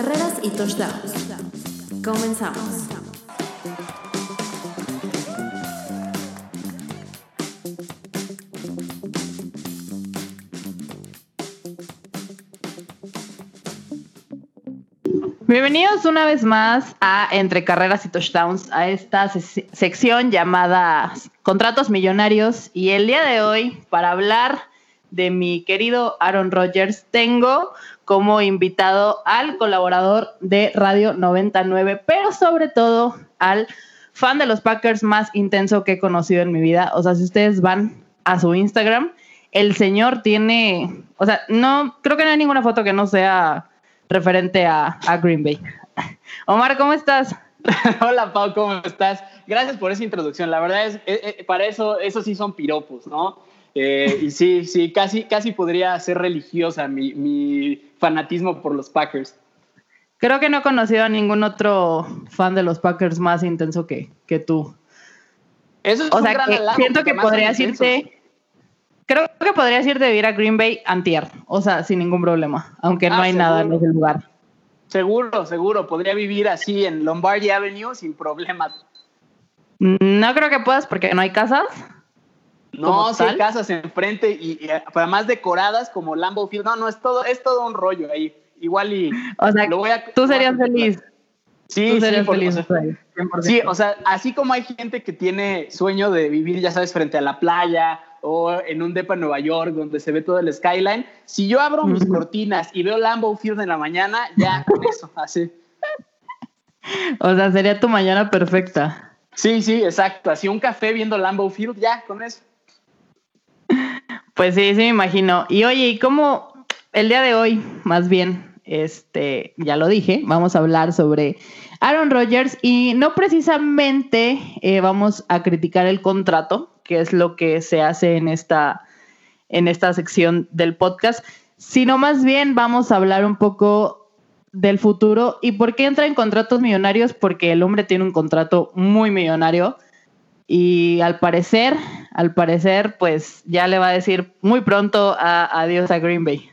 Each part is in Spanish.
carreras y touchdowns. Comenzamos. Bienvenidos una vez más a Entre Carreras y Touchdowns, a esta sección llamada Contratos Millonarios. Y el día de hoy, para hablar de mi querido Aaron Rodgers, tengo como invitado al colaborador de Radio 99, pero sobre todo al fan de los Packers más intenso que he conocido en mi vida. O sea, si ustedes van a su Instagram, el señor tiene, o sea, no, creo que no hay ninguna foto que no sea referente a, Green Bay. Omar, ¿cómo estás? Hola Pau, ¿cómo estás? Gracias por esa introducción. La verdad es, eh, eh, para eso, eso sí son piropos, ¿no? Eh, y sí, sí, casi, casi podría ser religiosa mi, fanatismo por los Packers. Creo que no he conocido a ningún otro fan de los Packers más intenso que, que tú. Eso es o sea, que siento que podrías irte. Creo que podrías irte a vivir a Green Bay antier, o sea, sin ningún problema, aunque no ah, hay nada en ese lugar. Seguro, seguro, podría vivir así en Lombardy Avenue sin problemas. No creo que puedas porque no hay casas. No, sí hay casas enfrente y, y, además decoradas como Lambeau Field. No, no, es todo, es todo un rollo ahí. Igual y o sea, lo voy a, tú serías feliz. Sí, ¿Tú serías feliz, sí, o sea, así como hay gente que tiene sueño de vivir, ya sabes, frente a la playa o en un depa en Nueva York donde se ve todo el skyline, si yo abro mis cortinas y veo Lambeau Field en la mañana, ya con eso, así. O sea, sería tu mañana perfecta. Sí, sí, exacto. Así un café viendo Lambeau Field, ya, con eso. Pues sí, sí me imagino. Y oye, ¿y cómo el día de hoy, más bien, este, ya lo dije, vamos a hablar sobre Aaron Rodgers y no precisamente eh, vamos a criticar el contrato, que es lo que se hace en esta, en esta sección del podcast, sino más bien vamos a hablar un poco del futuro y por qué entra en contratos millonarios, porque el hombre tiene un contrato muy millonario y al parecer, al parecer, pues ya le va a decir muy pronto adiós a Green Bay.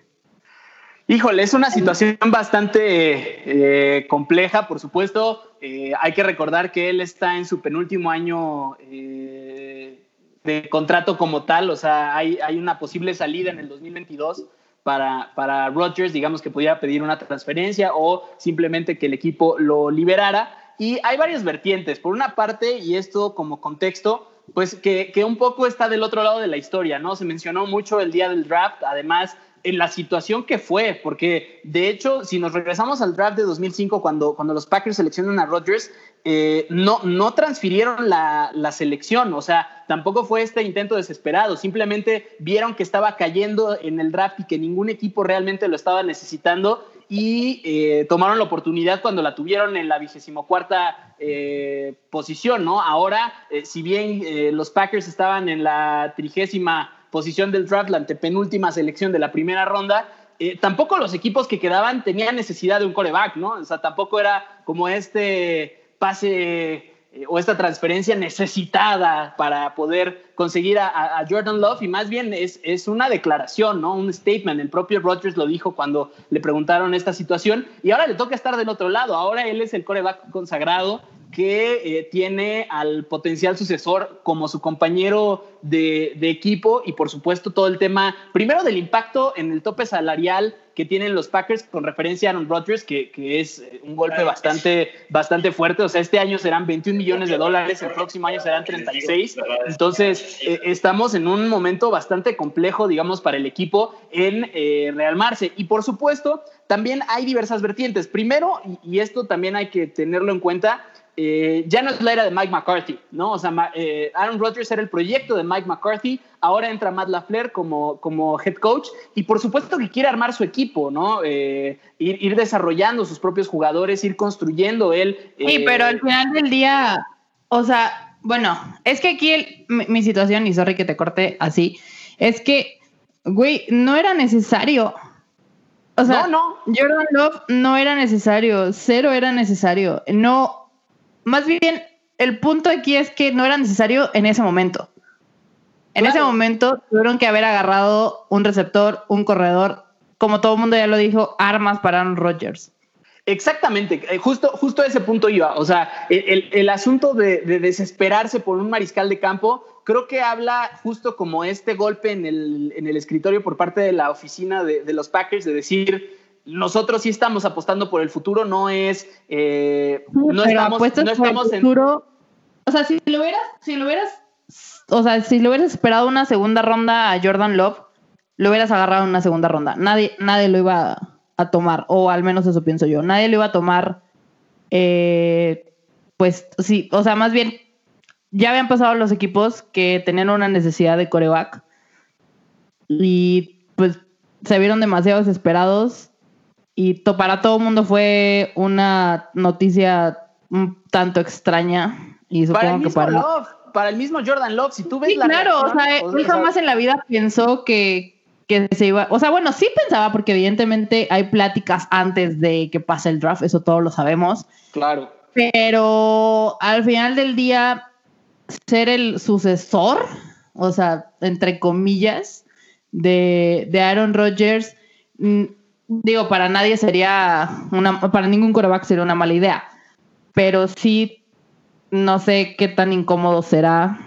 Híjole, es una situación bastante eh, compleja, por supuesto. Eh, hay que recordar que él está en su penúltimo año eh, de contrato como tal, o sea, hay, hay, una posible salida en el 2022 para, para Rodgers, digamos que pudiera pedir una transferencia o simplemente que el equipo lo liberara. Y hay varias vertientes. Por una parte, y esto como contexto, pues que, que, un poco está del otro lado de la historia, ¿no? Se mencionó mucho el día del draft, además en la situación que fue, porque de hecho, si nos regresamos al draft de 2005, cuando, cuando los Packers seleccionan a Rodgers, eh, no, no transfirieron la, la, selección, o sea, tampoco fue este intento desesperado, simplemente vieron que estaba cayendo en el draft y que ningún equipo realmente lo estaba necesitando y eh, tomaron la oportunidad cuando la tuvieron en la vigésimo cuarta eh, posición, ¿no? Ahora, si bien los Packers estaban en la trigésima posición del draft, la antepenúltima selección de la primera ronda, tampoco los equipos que quedaban tenían necesidad de un coreback, ¿no? O sea, tampoco era como este pase eh, o esta transferencia necesitada para poder conseguir a, Jordan Love y más bien es, es, una declaración, ¿no? Un statement. El propio Rodgers lo dijo cuando le preguntaron esta situación y ahora le toca estar del otro lado. Ahora él es el coreback consagrado que eh, tiene al potencial sucesor como su compañero de, equipo y por supuesto todo el tema, primero del impacto en el tope salarial que tienen los Packers con referencia a Aaron Rodgers, que, es eh, un golpe bastante, bastante fuerte. O sea, este año serán 21 millones de dólares, el próximo año serán 36. Entonces, eh, estamos en un momento bastante complejo, digamos, para el equipo en realmarse. Y por supuesto, también hay diversas vertientes. Primero, y esto también hay que tenerlo en cuenta, eh, ya no es la era de Mike McCarthy, ¿no? O sea, eh, Aaron Rodgers era el proyecto de Mike McCarthy, ahora entra Matt LaFleur como, como head coach y por supuesto que quiere armar su equipo, ¿no? Eh, ir, desarrollando sus propios jugadores, ir construyendo él. Sí, pero al final del día, o sea, bueno, es que aquí mi, situación, y sorry que te corte así, es que, güey, no era necesario. O sea, no, no. Jordan Love no era necesario, cero era necesario. No, más bien, el punto aquí es que no era necesario en ese momento. En ese momento tuvieron que haber agarrado un receptor, un corredor, como todo el mundo ya lo dijo, armas para Aaron Rodgers. Exactamente, eh, justo, justo a ese punto iba. O sea, el, el asunto de, de, desesperarse por un mariscal de campo, creo que habla justo como este golpe en el, en el escritorio por parte de la oficina de, de, los Packers, de decir, nosotros sí estamos apostando por el futuro, no es... Eh, no, estamos, no estamos en... Futuro, o sea, si lo hubieras, si lo hubieras, o sea, si lo hubieras esperado una segunda ronda a Jordan Love, lo hubieras agarrado en una segunda ronda. Nadie, nadie lo iba a a tomar, o al menos eso pienso yo. Nadie lo iba a tomar, eh, pues sí, o sea, más bien, ya habían pasado los equipos que tenían una necesidad de coreback y pues se vieron demasiado desesperados y to para todo el mundo fue una noticia un tanto extraña y supongo que para Love, para el mismo Jordan Love, si tú ves sí, claro, o sea, él jamás en la vida pensó que, que se iba, o sea, bueno, sí pensaba porque evidentemente hay pláticas antes de que pase el draft, eso todos lo sabemos. Claro. Pero al final del día, ser el sucesor, o sea, entre comillas, de, de Aaron Rodgers, mm, digo, para nadie sería una, para ningún coreback sería una mala idea, pero sí, no sé qué tan incómodo será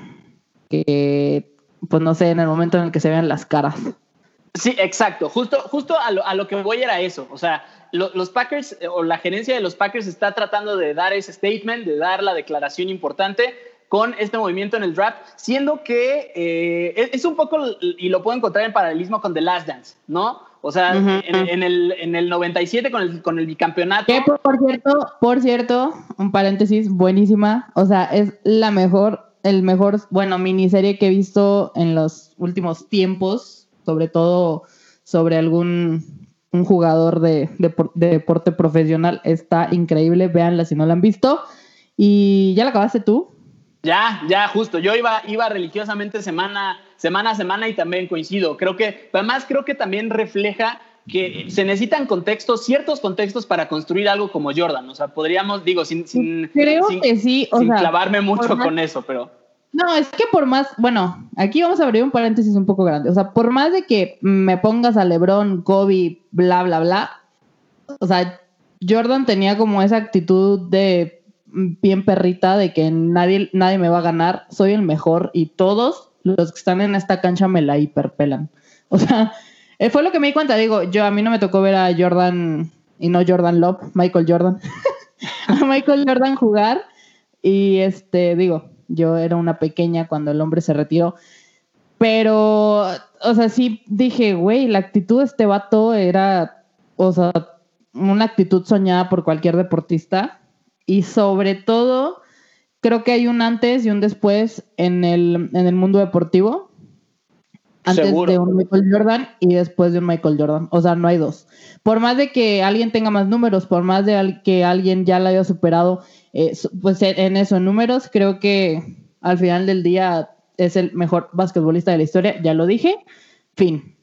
que, pues no sé, en el momento en el que se vean las caras. Sí, exacto. Justo, justo a, lo, a lo que voy era eso. O sea, lo, los Packers eh, o la gerencia de los Packers está tratando de dar ese statement, de dar la declaración importante con este movimiento en el draft, siendo que eh, es, un poco, y lo puedo encontrar en paralelismo con The Last Dance, ¿no? O sea, uh -huh. en, en, el, en el 97 con el, con el bicampeonato. Que por cierto, por cierto, un paréntesis, buenísima. O sea, es la mejor, el mejor, bueno, miniserie que he visto en los últimos tiempos sobre todo sobre algún un jugador de, de, de, deporte profesional. Está increíble, véanla si no la han visto. ¿Y ya la acabaste tú? Ya, ya, justo. Yo iba, iba religiosamente semana, semana a semana y también coincido. Creo que, además creo que también refleja que se necesitan contextos, ciertos contextos para construir algo como Jordan. O sea, podríamos, digo, sin, sin, creo sin, que sí, o sin sea, clavarme mucho más, con eso, pero... No, es que por más, bueno, aquí vamos a abrir un paréntesis un poco grande. O sea, por más de que me pongas a LeBron, Kobe, bla, bla, bla, o sea, Jordan tenía como esa actitud de bien perrita de que nadie, nadie me va a ganar, soy el mejor y todos los que están en esta cancha me la hiperpelan. O sea, eh, fue lo que me di cuenta, digo, yo a mí no me tocó ver a Jordan y no Jordan Love, Michael Jordan, a Michael Jordan jugar y este, digo, yo era una pequeña cuando el hombre se retiró. Pero, o sea, sí dije, güey, la actitud de este vato era, o sea, una actitud soñada por cualquier deportista. Y sobre todo, creo que hay un antes y un después en el, en el mundo deportivo. Antes Seguro. de un Michael Jordan y después de un Michael Jordan. O sea, no hay dos. Por más de que alguien tenga más números, por más de que alguien ya la haya superado eh, pues en eso, en números, creo que al final del día es el mejor basquetbolista de la historia, ya lo dije, fin.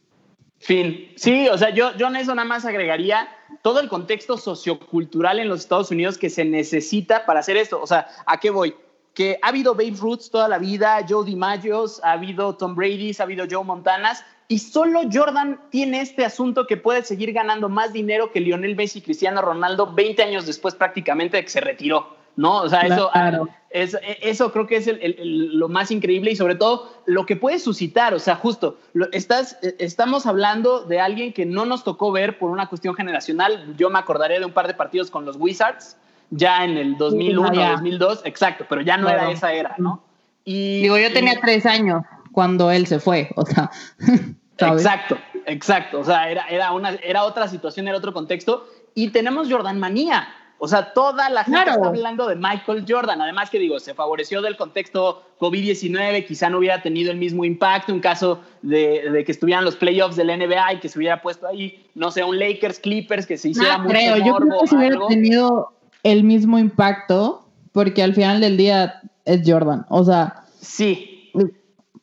Fin. Sí, o sea, yo, yo en eso nada más agregaría todo el contexto sociocultural en los Estados Unidos que se necesita para hacer esto. O sea, ¿a qué voy? Que ha habido Babe Ruths toda la vida, Joe DiMaggio, ha habido Tom Brady, ha habido Joe Montanas, y solo Jordan tiene este asunto que puede seguir ganando más dinero que Lionel Messi y Cristiano Ronaldo 20 años después prácticamente de que se retiró. ¿no? O sea, eso, claro. Es, eso creo que es el, el, el, lo más increíble y sobre todo lo que puede suscitar, o sea, justo, lo, estás, estamos hablando de alguien que no nos tocó ver por una cuestión generacional, yo me acordaré de un par de partidos con los Wizards, ya en el 2001, sí, 2002, exacto, pero ya no claro. era esa era, ¿no? Y, Digo, yo tenía y, tres años cuando él se fue, o sea... ¿sabes? Exacto, exacto, o sea, era, era, una, era otra situación, era otro contexto, y tenemos Jordan manía, o sea, toda la gente claro. está hablando de Michael Jordan. Además que digo, se favoreció del contexto COVID-19, quizá no hubiera tenido el mismo impacto en caso de, de, que estuvieran los playoffs del NBA y que se hubiera puesto ahí, no sé, un Lakers Clippers que se hiciera no, mucho creo. Morbo, Yo creo que se hubiera algo. tenido el mismo impacto porque al final del día es Jordan. O sea, sí.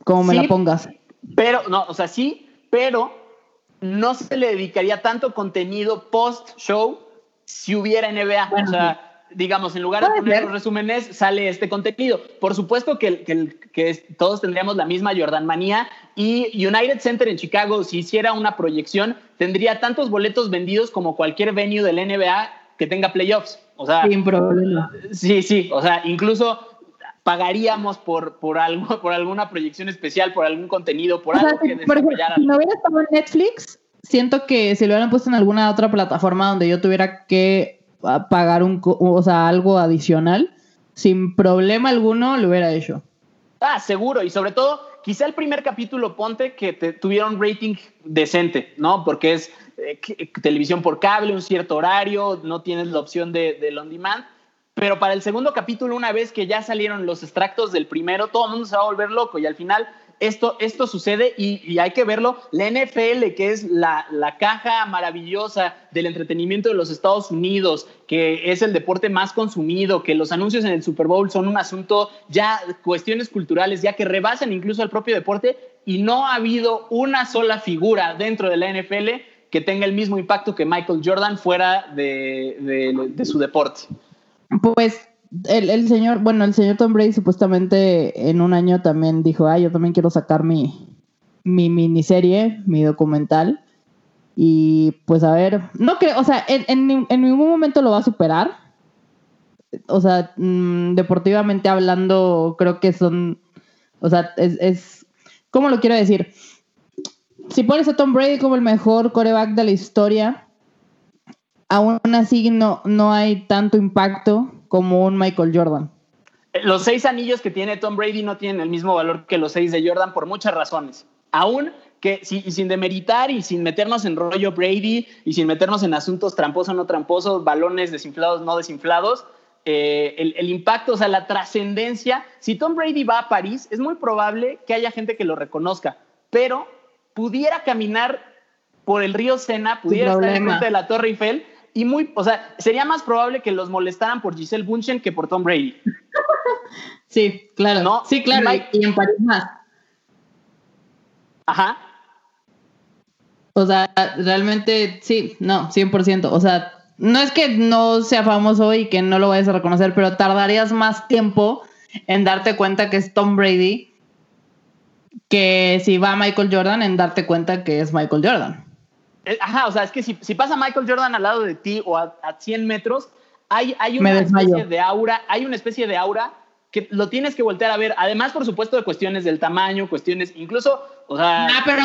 Como me sí, la pongas. Pero, no, o sea, sí, pero no se le dedicaría tanto contenido post-show si hubiera NBA. Bueno, o sea, digamos, en lugar de poner ser? los resúmenes, sale este contenido. Por supuesto que, que, que, todos tendríamos la misma Jordan manía y United Center en Chicago, si hiciera una proyección, tendría tantos boletos vendidos como cualquier venue del NBA que tenga playoffs. O sea, sin problema. Sí, sí, o sea, incluso pagaríamos por, por, algo, por alguna proyección especial, por algún contenido, por algo que por ejemplo, Si no hubiera estado en Netflix, siento que si lo hubieran puesto en alguna otra plataforma donde yo tuviera que ah, pagar un, o sea, algo adicional, sin problema alguno lo hubiera hecho. Ah, seguro, y sobre todo, quizá el primer capítulo ponte que te, tuviera un rating decente, ¿no? Porque es eh, televisión por cable, un cierto horario, no tienes la opción de, de on demand pero para el segundo capítulo, una vez que ya salieron los extractos del primero, todo el mundo se va a volver loco y al final esto, esto sucede y, hay que verlo. La NFL, que es la, la, caja maravillosa del entretenimiento de los Estados Unidos, que es el deporte más consumido, que los anuncios en el Super Bowl son un asunto ya, cuestiones culturales, ya que rebasan incluso al propio deporte y no ha habido una sola figura dentro de la NFL que tenga el mismo impacto que Michael Jordan fuera de, de su deporte. Pues el, señor, bueno, el señor Tom Brady supuestamente en un año también dijo, ah, yo también quiero sacar mi, mi miniserie, mi documental. Y pues a ver, no creo, o sea, en, ningún momento lo va a superar. O sea, mm, deportivamente hablando, creo que son, o sea, es, es, ¿cómo lo quiero decir? Si pones a Tom Brady como el mejor coreback de la historia, aún así no, no hay tanto impacto como un Michael Jordan. Los seis anillos que tiene Tom Brady no tienen el mismo valor que los seis de Jordan por muchas razones. Aún que y sin demeritar y sin meternos en rollo Brady y sin meternos en asuntos tramposos no tramposos, balones desinflados no desinflados, eh, el, el, impacto, o sea, la trascendencia. Si Tom Brady va a París, es muy probable que haya gente que lo reconozca, pero pudiera caminar por el río Sena, pudiera estar en frente de la Torre Eiffel y muy, o sea, sería más probable que los molestaran por Giselle Bunchen que por Tom Brady. sí, claro. ¿No? Sí, claro. Y, en París más. Ajá. O sea, realmente sí, no, 100%. O sea, no es que no sea famoso y que no lo vayas a reconocer, pero tardarías más tiempo en darte cuenta que es Tom Brady que si va Michael Jordan en darte cuenta que es Michael Jordan. Eh, ajá, o sea, es que si, pasa Michael Jordan al lado de ti o a, 100 metros, hay, hay una especie de aura, hay una especie de aura que lo tienes que voltear a ver. Además, por supuesto, de cuestiones del tamaño, cuestiones, incluso, o sea. Ah, pero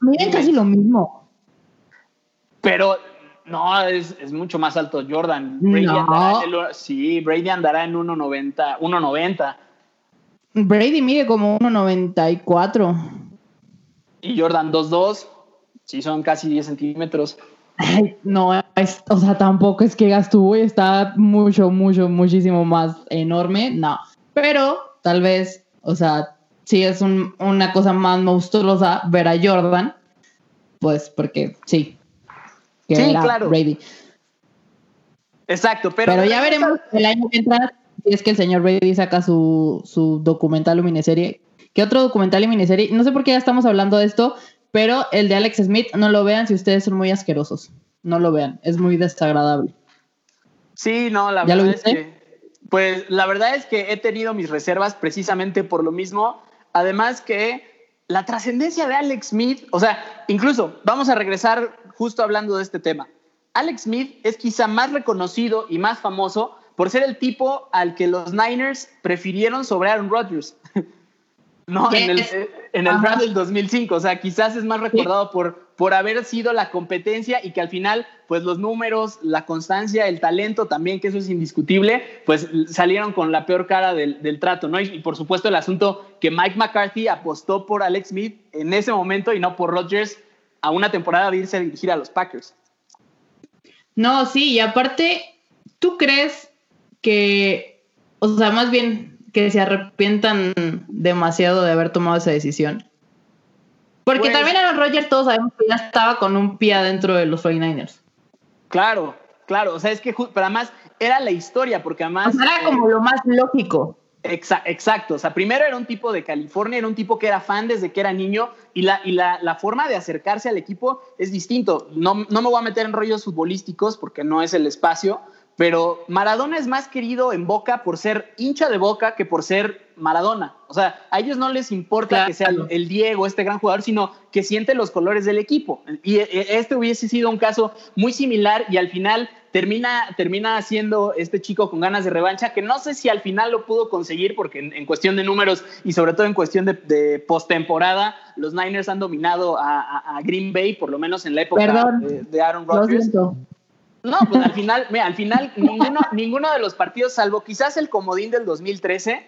miren casi lo mismo. Pero no, es, es mucho más alto Jordan. Brady andará sí, Brady andará en 1.90. 1.90. Brady mide como 1.94. Y Jordan 2.2. Sí, son casi 10 centímetros. no, o sea, tampoco es que Gastú está mucho, mucho, muchísimo más enorme, no. Pero tal vez, o sea, sí es una cosa más monstruosa ver a Jordan, pues porque sí. sí, claro. Brady. Exacto, pero. Pero ya veremos el año que entra si es que el señor Brady saca su, su documental o miniserie. ¿Qué otro documental y miniserie? No sé por qué ya estamos hablando de esto, pero el de Alex Smith no lo vean si ustedes son muy asquerosos. No lo vean, es muy desagradable. Sí, no, la verdad es que pues la verdad es que he tenido mis reservas precisamente por lo mismo, además que la trascendencia de Alex Smith, o sea, incluso vamos a regresar justo hablando de este tema. Alex Smith es quizá más reconocido y más famoso por ser el tipo al que los Niners prefirieron sobre Aaron Rodgers. No, en el, eh, en el draft del 2005, o sea, quizás es más recordado por, por haber sido la competencia y que al final, pues los números, la constancia, el talento también, que eso es indiscutible, pues salieron con la peor cara del, del trato, ¿no? Y, por supuesto el asunto que Mike McCarthy apostó por Alex Smith en ese momento y no por Rodgers a una temporada de irse a dirigir a los Packers. No, sí, y aparte, ¿tú crees que, o sea, más bien, que se arrepientan demasiado de haber tomado esa decisión. Porque pues- también Aaron Rodgers todos sabemos que ya estaba con un pie adentro de los 49ers. Claro, claro, o sea, es que, pero además era la historia, porque además... era como lo más lógico. exacto, o sea, primero era un tipo de California, era un tipo que era fan desde que era niño y la, y la, la forma de acercarse al equipo es distinto. No, no me voy a meter en rollos futbolísticos porque no es el espacio, pero Maradona es más querido en Boca por ser hincha de Boca que por ser Maradona. O sea, a ellos no les importa que sea el, Diego, este gran jugador, sino que siente los colores del equipo. Y e, este hubiese sido un caso muy similar y al final termina, termina siendo este chico con ganas de revancha, que no sé si al final lo pudo conseguir, porque en, cuestión de números y sobre todo en cuestión de, de postemporada, los Niners han dominado a, Green Bay, por lo menos en la época de, Aaron Rodgers. No, pues al final, mira, al final ninguno, ninguno de los partidos, salvo quizás el comodín del 2013,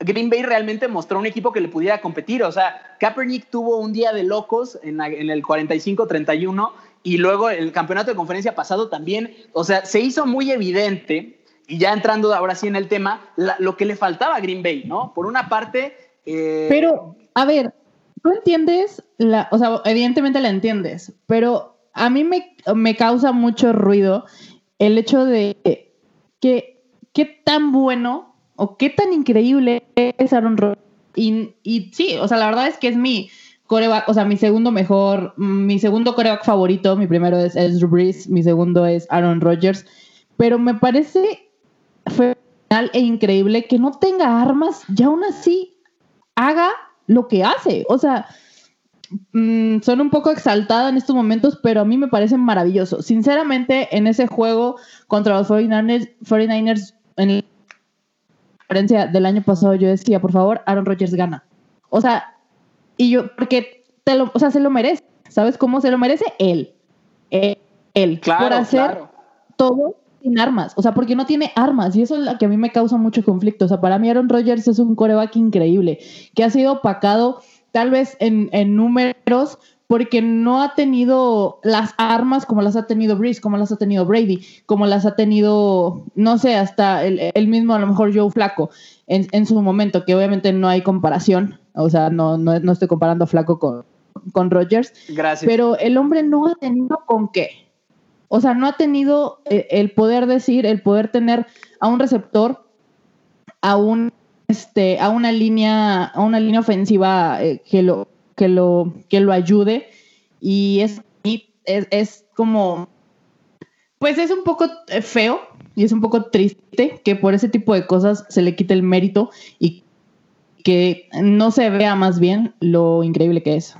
Green Bay realmente mostró un equipo que le pudiera competir. O sea, Kaepernick tuvo un día de locos en, en el 45-31 y luego el campeonato de conferencia pasado también. O sea, se hizo muy evidente, y ya entrando ahora sí en el tema, lo que le faltaba a Green Bay, ¿no? Por una parte. Eh, pero, a ver, tú entiendes, o sea, evidentemente la entiendes, pero a mí me, me causa mucho ruido el hecho de que qué tan bueno o qué tan increíble es Aaron Rodgers. Y, y, sí, o sea, la verdad es que es mi coreback, o sea, mi segundo mejor, mi segundo coreback favorito, mi primero es, Drew Brees, mi segundo es Aaron Rodgers, pero me parece fenomenal e increíble que no tenga armas y aún así haga lo que hace. O sea, mm, son un poco exaltada en estos momentos, pero a mí me parece maravilloso. Sinceramente, en ese juego contra los 49ers, 49ers en del año pasado yo decía, por favor, Aaron Rodgers gana. O sea, y yo, porque te lo, o sea, se lo merece. ¿Sabes cómo se lo merece? Él. Él. Claro, por hacer todo sin armas. O sea, porque no tiene armas. Y eso es lo que a mí me causa mucho conflicto. O sea, para mí Aaron Rodgers es un coreback increíble, que ha sido opacado tal vez en, en números porque no ha tenido las armas como las ha tenido Breeze, como las ha tenido Brady, como las ha tenido, no sé, hasta el, mismo, a lo mejor Joe Flaco en, su momento, que obviamente no hay comparación, o sea, no, no, estoy comparando Flaco con, con Rogers. Gracias. Pero el hombre no ha tenido con qué. O sea, no ha tenido eh, el poder decir, el poder tener a un receptor, a un este, a una línea, a una línea ofensiva eh, que lo que lo, que lo ayude. Y es, es, es como, pues es un poco eh, feo y es un poco triste que por ese tipo de cosas se le quite el mérito y que no se vea más bien lo increíble que es.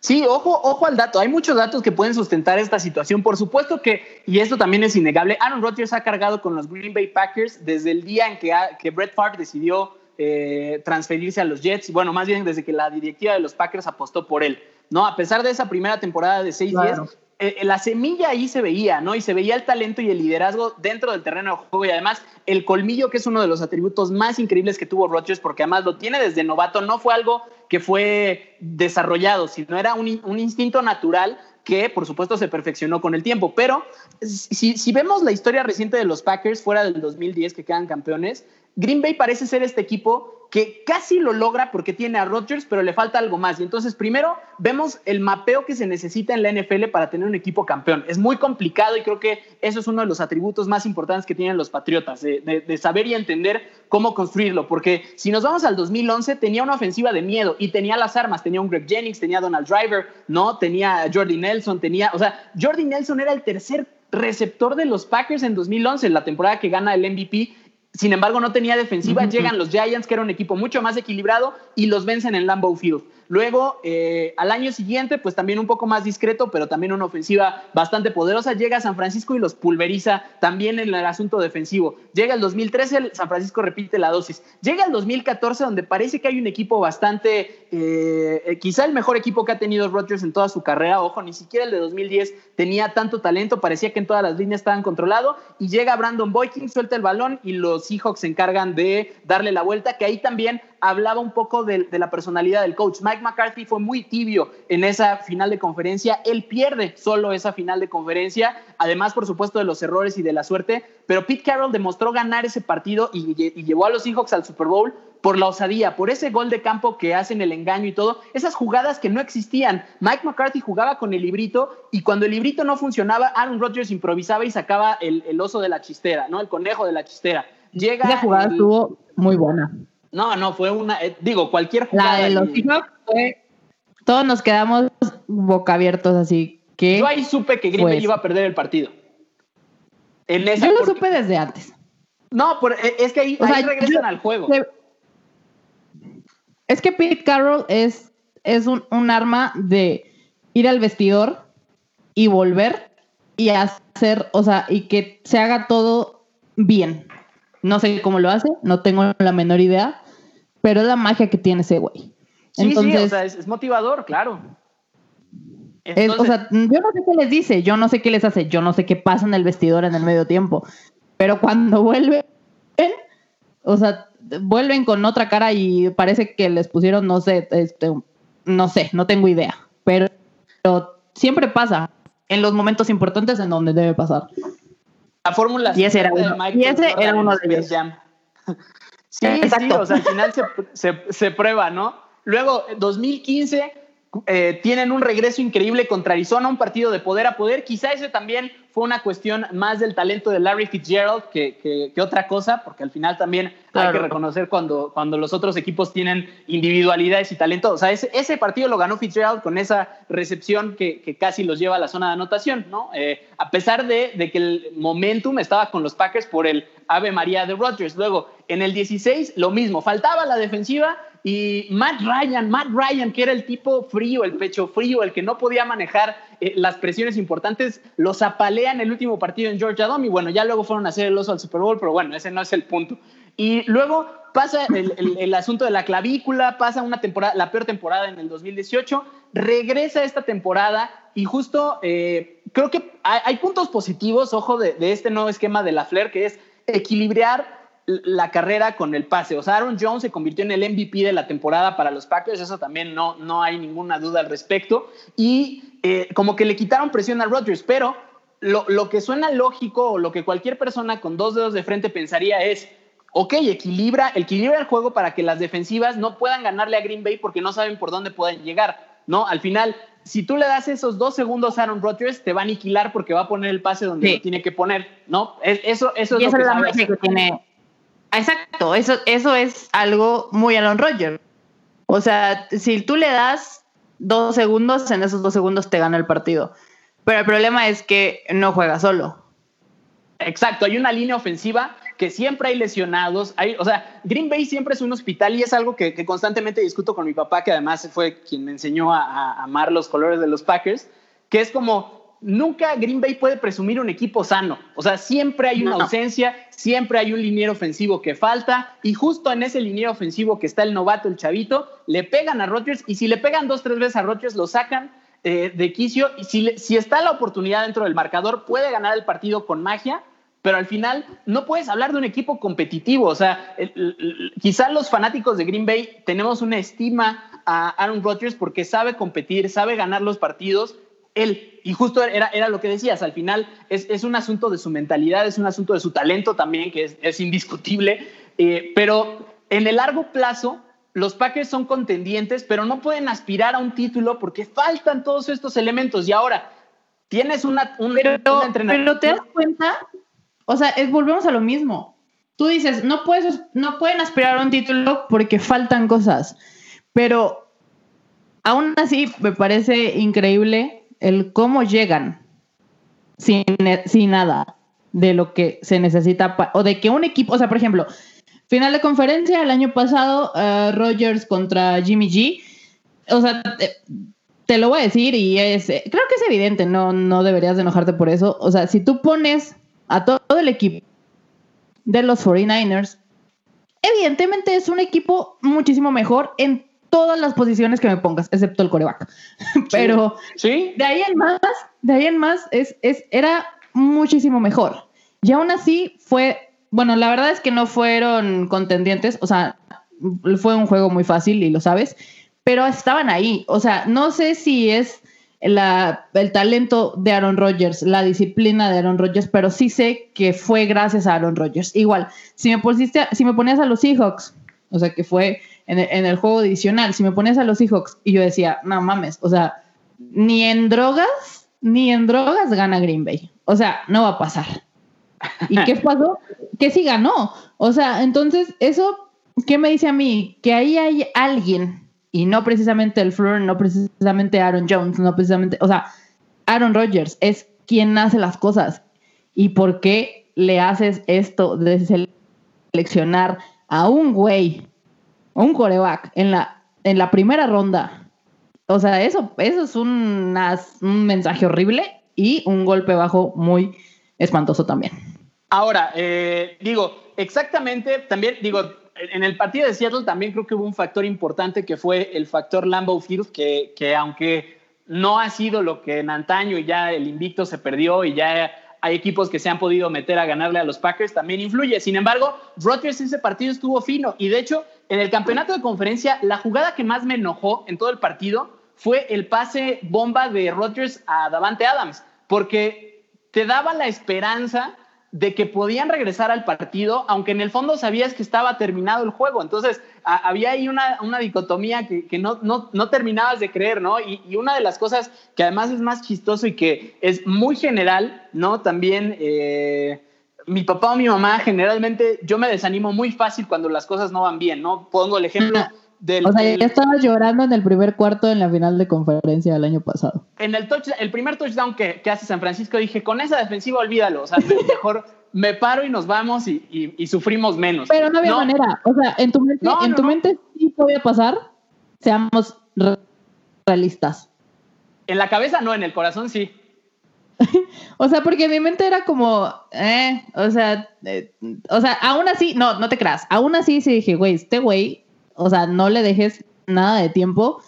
Sí, ojo, ojo al dato. Hay muchos datos que pueden sustentar esta situación. Por supuesto que, y esto también es innegable, Aaron Rodgers ha cargado con los Green Bay Packers desde el día en que, que Brett Favre decidió eh, transferirse a los Jets, bueno, más bien desde que la directiva de los Packers apostó por él, ¿no? A pesar de esa primera temporada de 6-10, eh, eh, la semilla ahí se veía, ¿no? Y se veía el talento y el liderazgo dentro del terreno de juego y además el colmillo, que es uno de los atributos más increíbles que tuvo Rodgers, porque además lo tiene desde novato, no fue algo que fue desarrollado, sino era un, un instinto natural que por supuesto se perfeccionó con el tiempo. Pero si, si, vemos la historia reciente de los Packers fuera del 2010 que quedan campeones, Green Bay parece ser este equipo que casi lo logra porque tiene a Rodgers, pero le falta algo más. Y entonces, primero, vemos el mapeo que se necesita en la NFL para tener un equipo campeón. Es muy complicado y creo que eso es uno de los atributos más importantes que tienen los Patriotas, de, saber y entender cómo construirlo. Porque si nos vamos al 2011, tenía una ofensiva de miedo y tenía las armas. Tenía un Greg Jennings, tenía Donald Driver, ¿no? Tenía Jordi Nelson, tenía, o sea, Jordi Nelson era el tercer receptor de los Packers en 2011, la temporada que gana el MVP sin embargo, no tenía defensiva. Llegan los Giants, que era un equipo mucho más equilibrado, y los vencen en Lambeau Field. Luego, eh, al año siguiente, pues también un poco más discreto, pero también una ofensiva bastante poderosa. Llega a San Francisco y los pulveriza también en el asunto defensivo. Llega el 2013, San Francisco repite la dosis. Llega el 2014, donde parece que hay un equipo bastante, eh, eh, quizá el mejor equipo que ha tenido Rodgers en toda su carrera. Ojo, ni siquiera el de 2010 tenía tanto talento, parecía que en todas las líneas estaban controlados. Y llega Brandon Boykin, suelta el balón y los Seahawks se encargan de darle la vuelta, que ahí también hablaba un poco de, la personalidad del coach. Mike McCarthy fue muy tibio en esa final de conferencia. Él pierde solo esa final de conferencia, además, por supuesto, de los errores y de la suerte. Pero Pete Carroll demostró ganar ese partido y, llevó a los Seahawks al Super Bowl por la osadía, por ese gol de campo que hacen el engaño y todo, esas jugadas que no existían. Mike McCarthy jugaba con el librito y cuando el librito no funcionaba, Aaron Rodgers improvisaba y sacaba el, oso de la chistera, ¿no? El conejo de la chistera. Llega Esa jugada estuvo muy buena. No, no, fue una, eh, digo, cualquier jugada. La de los fue, todos nos quedamos boca abiertos así que. Yo ahí supe que Green Bay iba a perder el partido. En ese Yo lo porque- supe desde antes. No, eh, es que ahí, sea, regresan yo- al juego. Se- Es que Pete Carroll es, es un, un arma de ir al vestidor y volver y hacer, o sea, y que se haga todo bien. No sé cómo lo hace, no tengo la menor idea, pero es la magia que tiene ese güey. Sí, Entonces, sí, o sea, es, es motivador, claro. es- o sea, yo no sé qué les dice, yo no sé qué les hace, yo no sé qué pasa en el vestidor en el medio tiempo, pero cuando vuelven, o sea, vuelven con otra cara y parece que les pusieron, no sé, este, no sé, no tengo idea, pero, pero siempre pasa en los momentos importantes en donde debe pasar. La fórmula Y ese era de uno- Michael y ese era uno de ellos. Jam. Sí, Exacto. sí, o sea, al final se, se- se prueba, ¿no? Luego, 2015, eh, tienen un regreso increíble contra Arizona, un partido de poder a poder. Quizá ese también fue una cuestión más del talento de Larry Fitzgerald que, que- que otra cosa, porque al final también hay que reconocer cuando, cuando los otros equipos tienen individualidades y talento. O sea, ese, ese partido lo ganó Fitzgerald con esa recepción que, que casi los lleva a la zona de anotación, ¿no? Eh, a pesar de, de que el momentum estaba con los Packers por el Ave María de Rodgers. Luego, en el 16, lo mismo, faltaba la defensiva y Matt Ryan, Matt Ryan, que era el tipo frío, el pecho frío, el que no podía manejar eh, las presiones importantes, los apalea en el último partido en Georgia Dome y bueno, ya luego fueron a hacer el oso al Super Bowl, pero bueno, ese no es el punto. Y luego pasa el, el- asunto de la clavícula, pasa una temporada, la peor temporada en el 2018, regresa esta temporada y justo eh, creo que hay, hay puntos positivos, ojo, de, de este nuevo esquema de la Flair, que es equilibrar la carrera con el pase. O sea, Aaron Jones se convirtió en el MVP de la temporada para los Packers, eso también no, no hay ninguna duda al respecto. Y eh, como que le quitaron presión a Rodgers, pero lo, lo que suena lógico o lo que cualquier persona con dos dedos de frente pensaría es, ok, equilibra, equilibra el juego para que las defensivas no puedan ganarle a Green Bay porque no saben por dónde pueden llegar, ¿no? Al final, si tú le das esos dos segundos a Aaron Rodgers, te va a aniquilar porque va a poner el pase donde Sí. lo tiene que poner, ¿no? Es- Eso, eso es y lo que es la que tiene. Exacto, eso, eso es algo muy Aaron Rodgers. O sea, si tú le das dos segundos, en esos dos segundos te gana el partido. Pero el problema es que no juega solo. Exacto, hay una línea ofensiva que siempre hay lesionados. Hay, o sea, Green Bay siempre es un hospital y es algo que, que constantemente discuto con mi papá, que además fue quien me enseñó a, a amar los colores de los Packers, que es como nunca Green Bay puede presumir un equipo sano. O sea, siempre hay una No. ausencia, siempre hay un liniero ofensivo que falta y justo en ese liniero ofensivo que está el novato, el chavito, le pegan a Rodgers y si le pegan dos, tres veces a Rodgers, lo sacan eh, de quicio y si, si está la oportunidad dentro del marcador, puede ganar el partido con magia, pero al final no puedes hablar de un equipo competitivo. O sea, el- el- el- quizá los fanáticos de Green Bay tenemos una estima a Aaron Rodgers porque sabe competir, sabe ganar los partidos. Él, y justo era, era lo que decías, al final es, es un asunto de su mentalidad, es un asunto de su talento también, que es, es indiscutible, eh, pero en el largo plazo los Packers son contendientes, pero no pueden aspirar a un título porque faltan todos estos elementos. Y ahora, tienes una, un, Pero, pero te das cuenta, o sea, es, volvemos a lo mismo. Tú dices, no, puedes, no pueden aspirar a un título porque faltan cosas, pero aún así me parece increíble el cómo llegan sin, sin nada de lo que se necesita o de que un equipo, o sea, por ejemplo, final de conferencia el año pasado, eh, Rogers contra Jimmy G, o sea, te, lo voy a decir y es, eh, creo que es evidente, no, no deberías de enojarte por eso, o sea, si tú pones a to- todo el equipo de los 49ers, evidentemente es un equipo muchísimo mejor en todas las posiciones que me pongas, excepto el coreback. Pero Sí, de ahí en más, de ahí en más, es, es, era muchísimo mejor. Y aún así fue, bueno, la verdad es que no fueron contendientes, o sea, fue un juego muy fácil y lo sabes, pero estaban ahí. O sea, no sé si es la, el talento de Aaron Rodgers, la disciplina de Aaron Rodgers, pero sí sé que fue gracias a Aaron Rodgers. Igual, si me, pusiste, si me ponías a los Seahawks, o sea, que fue en el, en el juego adicional, si me ponías a los Seahawks y yo decía, no mames, o sea, ni en drogas, ni en drogas gana Green Bay. O sea, no va a pasar. ¿Y qué pasó? Que sí ganó. O sea, entonces, eso, ¿qué me dice a mí? Que ahí hay alguien, y no precisamente el Fleur, no precisamente Aaron Jones, no precisamente, o sea, Aaron Rodgers es quien hace las cosas. ¿Y por qué le haces esto de seleccionar a un güey, un coreback en la, en la primera ronda? O sea, eso, eso es un mensaje horrible y un golpe bajo muy espantoso también. Ahora, eh, digo, exactamente, también digo, en el partido de Seattle también creo que hubo un factor importante que fue el factor Lambeau Field, que, que aunque no ha sido lo que en antaño y ya el invicto se perdió y ya hay equipos que se han podido meter a ganarle a los Packers, también influye. Sin embargo, Rodgers ese partido estuvo fino y de hecho en el campeonato de conferencia la jugada que más me enojó en todo el partido fue el pase bomba de Rodgers a Davante Adams, porque te daba la esperanza de que podían regresar al partido, aunque en el fondo sabías que estaba terminado el juego. Entonces, había ahí una, dicotomía que, no, no, terminabas de creer, ¿no? Y, una de las cosas que además es más chistoso y que es muy general, ¿no? También eh, mi papá o mi mamá, generalmente yo me desanimo muy fácil cuando las cosas no van bien, ¿no? Pongo el ejemplo o sea, ya estaba llorando en el primer cuarto en la final de conferencia del año pasado. En el, touch, el primer touchdown que, hace San Francisco dije, con esa defensiva olvídalo, o sea, mejor me paro y nos vamos y, sufrimos menos. Pero no había manera, o sea, en tu mente, en tu mente sí podía pasar, seamos realistas. En la cabeza no, en el corazón sí. o sea, porque mi mente era como, eh, o sea, eh, o sea, aún así, no, no te creas, aún así sí dije, güey, este güey o sea, no le dejes nada de tiempo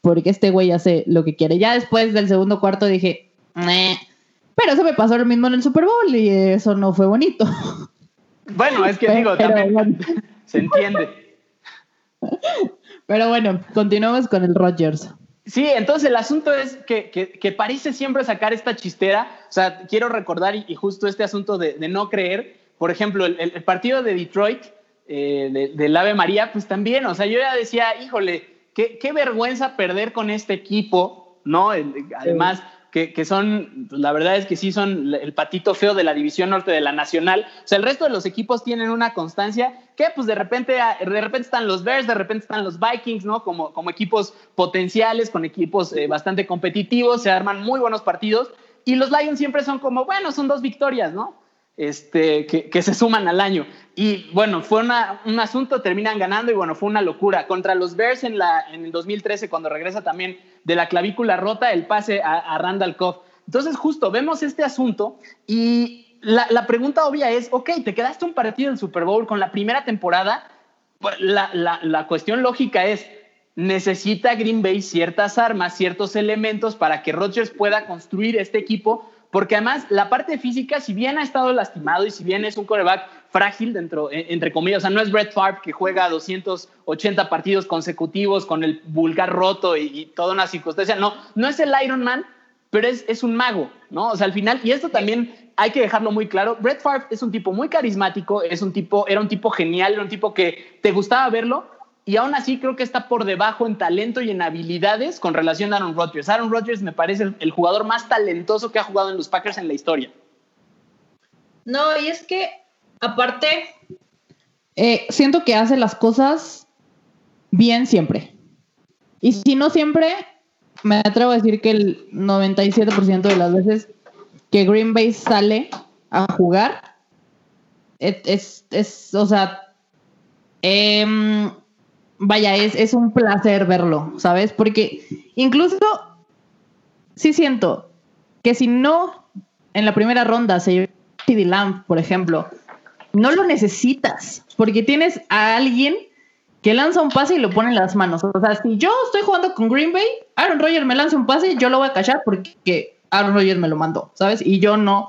porque este güey hace lo que quiere. Ya después del segundo cuarto dije, pero eso me pasó lo mismo en el Super Bowl y eso no fue bonito. Bueno, es que digo, también se entiende. Pero bueno, continuamos con el Rogers. Sí, entonces el asunto es que, parece siempre sacar esta chistera. O sea, quiero recordar y, justo este asunto de, no creer. Por ejemplo, el partido de Detroit, eh, del Ave María, pues también, o sea, yo ya decía, híjole, qué, vergüenza perder con este equipo, ¿no? además, que, son, pues, la verdad es que sí son el patito feo de la División Norte de la Nacional. O sea, el resto de los equipos tienen una constancia que, pues, de repente, de repente están los Bears, de repente están los Vikings, ¿no? Como, como equipos potenciales, con equipos eh, bastante competitivos, se arman muy buenos partidos. Y los Lions siempre son como, bueno, son dos victorias, ¿no? Este, que, se suman al año. Y bueno, fue un asunto, terminan ganando y bueno, fue una locura. Contra los Bears en, la, en el 2013, cuando regresa también de la clavícula rota, el pase a, Randall Cobb. Entonces, justo vemos este asunto y la, pregunta obvia es, ok, te quedaste un partido del Super Bowl con la primera temporada. Pues, la, la cuestión lógica es, necesita Green Bay ciertas armas, ciertos elementos para que Rodgers pueda construir este equipo porque además la parte física, si bien ha estado lastimado y si bien es un coreback frágil dentro, eh, entre comillas, o sea, no es Brett Favre que juega 280 partidos consecutivos con el vulgar roto y, toda una circunstancia, no, no es el Iron Man, pero es, es un mago, ¿no? O sea, al final, y esto también hay que dejarlo muy claro, Brett Favre es un tipo muy carismático, es un tipo, era un tipo genial, era un tipo que te gustaba verlo, y aún así creo que está por debajo en talento y en habilidades con relación a Aaron Rodgers. Aaron Rodgers me parece el, jugador más talentoso que ha jugado en los Packers en la historia. No, y es que aparte... Eh, siento que hace las cosas bien siempre. Y si no siempre, me atrevo a decir que el 97% de las veces que Green Bay sale a jugar, es, es, o sea, eh, vaya, es, es un placer verlo, ¿sabes? Porque incluso sí siento que si no en la primera ronda se lleva por ejemplo, no lo necesitas, porque tienes a alguien que lanza un pase y lo pone en las manos. O sea, si yo estoy jugando con Green Bay, Aaron Rodgers me lanza un pase, yo lo voy a callar porque Aaron Rodgers me lo mandó, ¿sabes? Y yo no,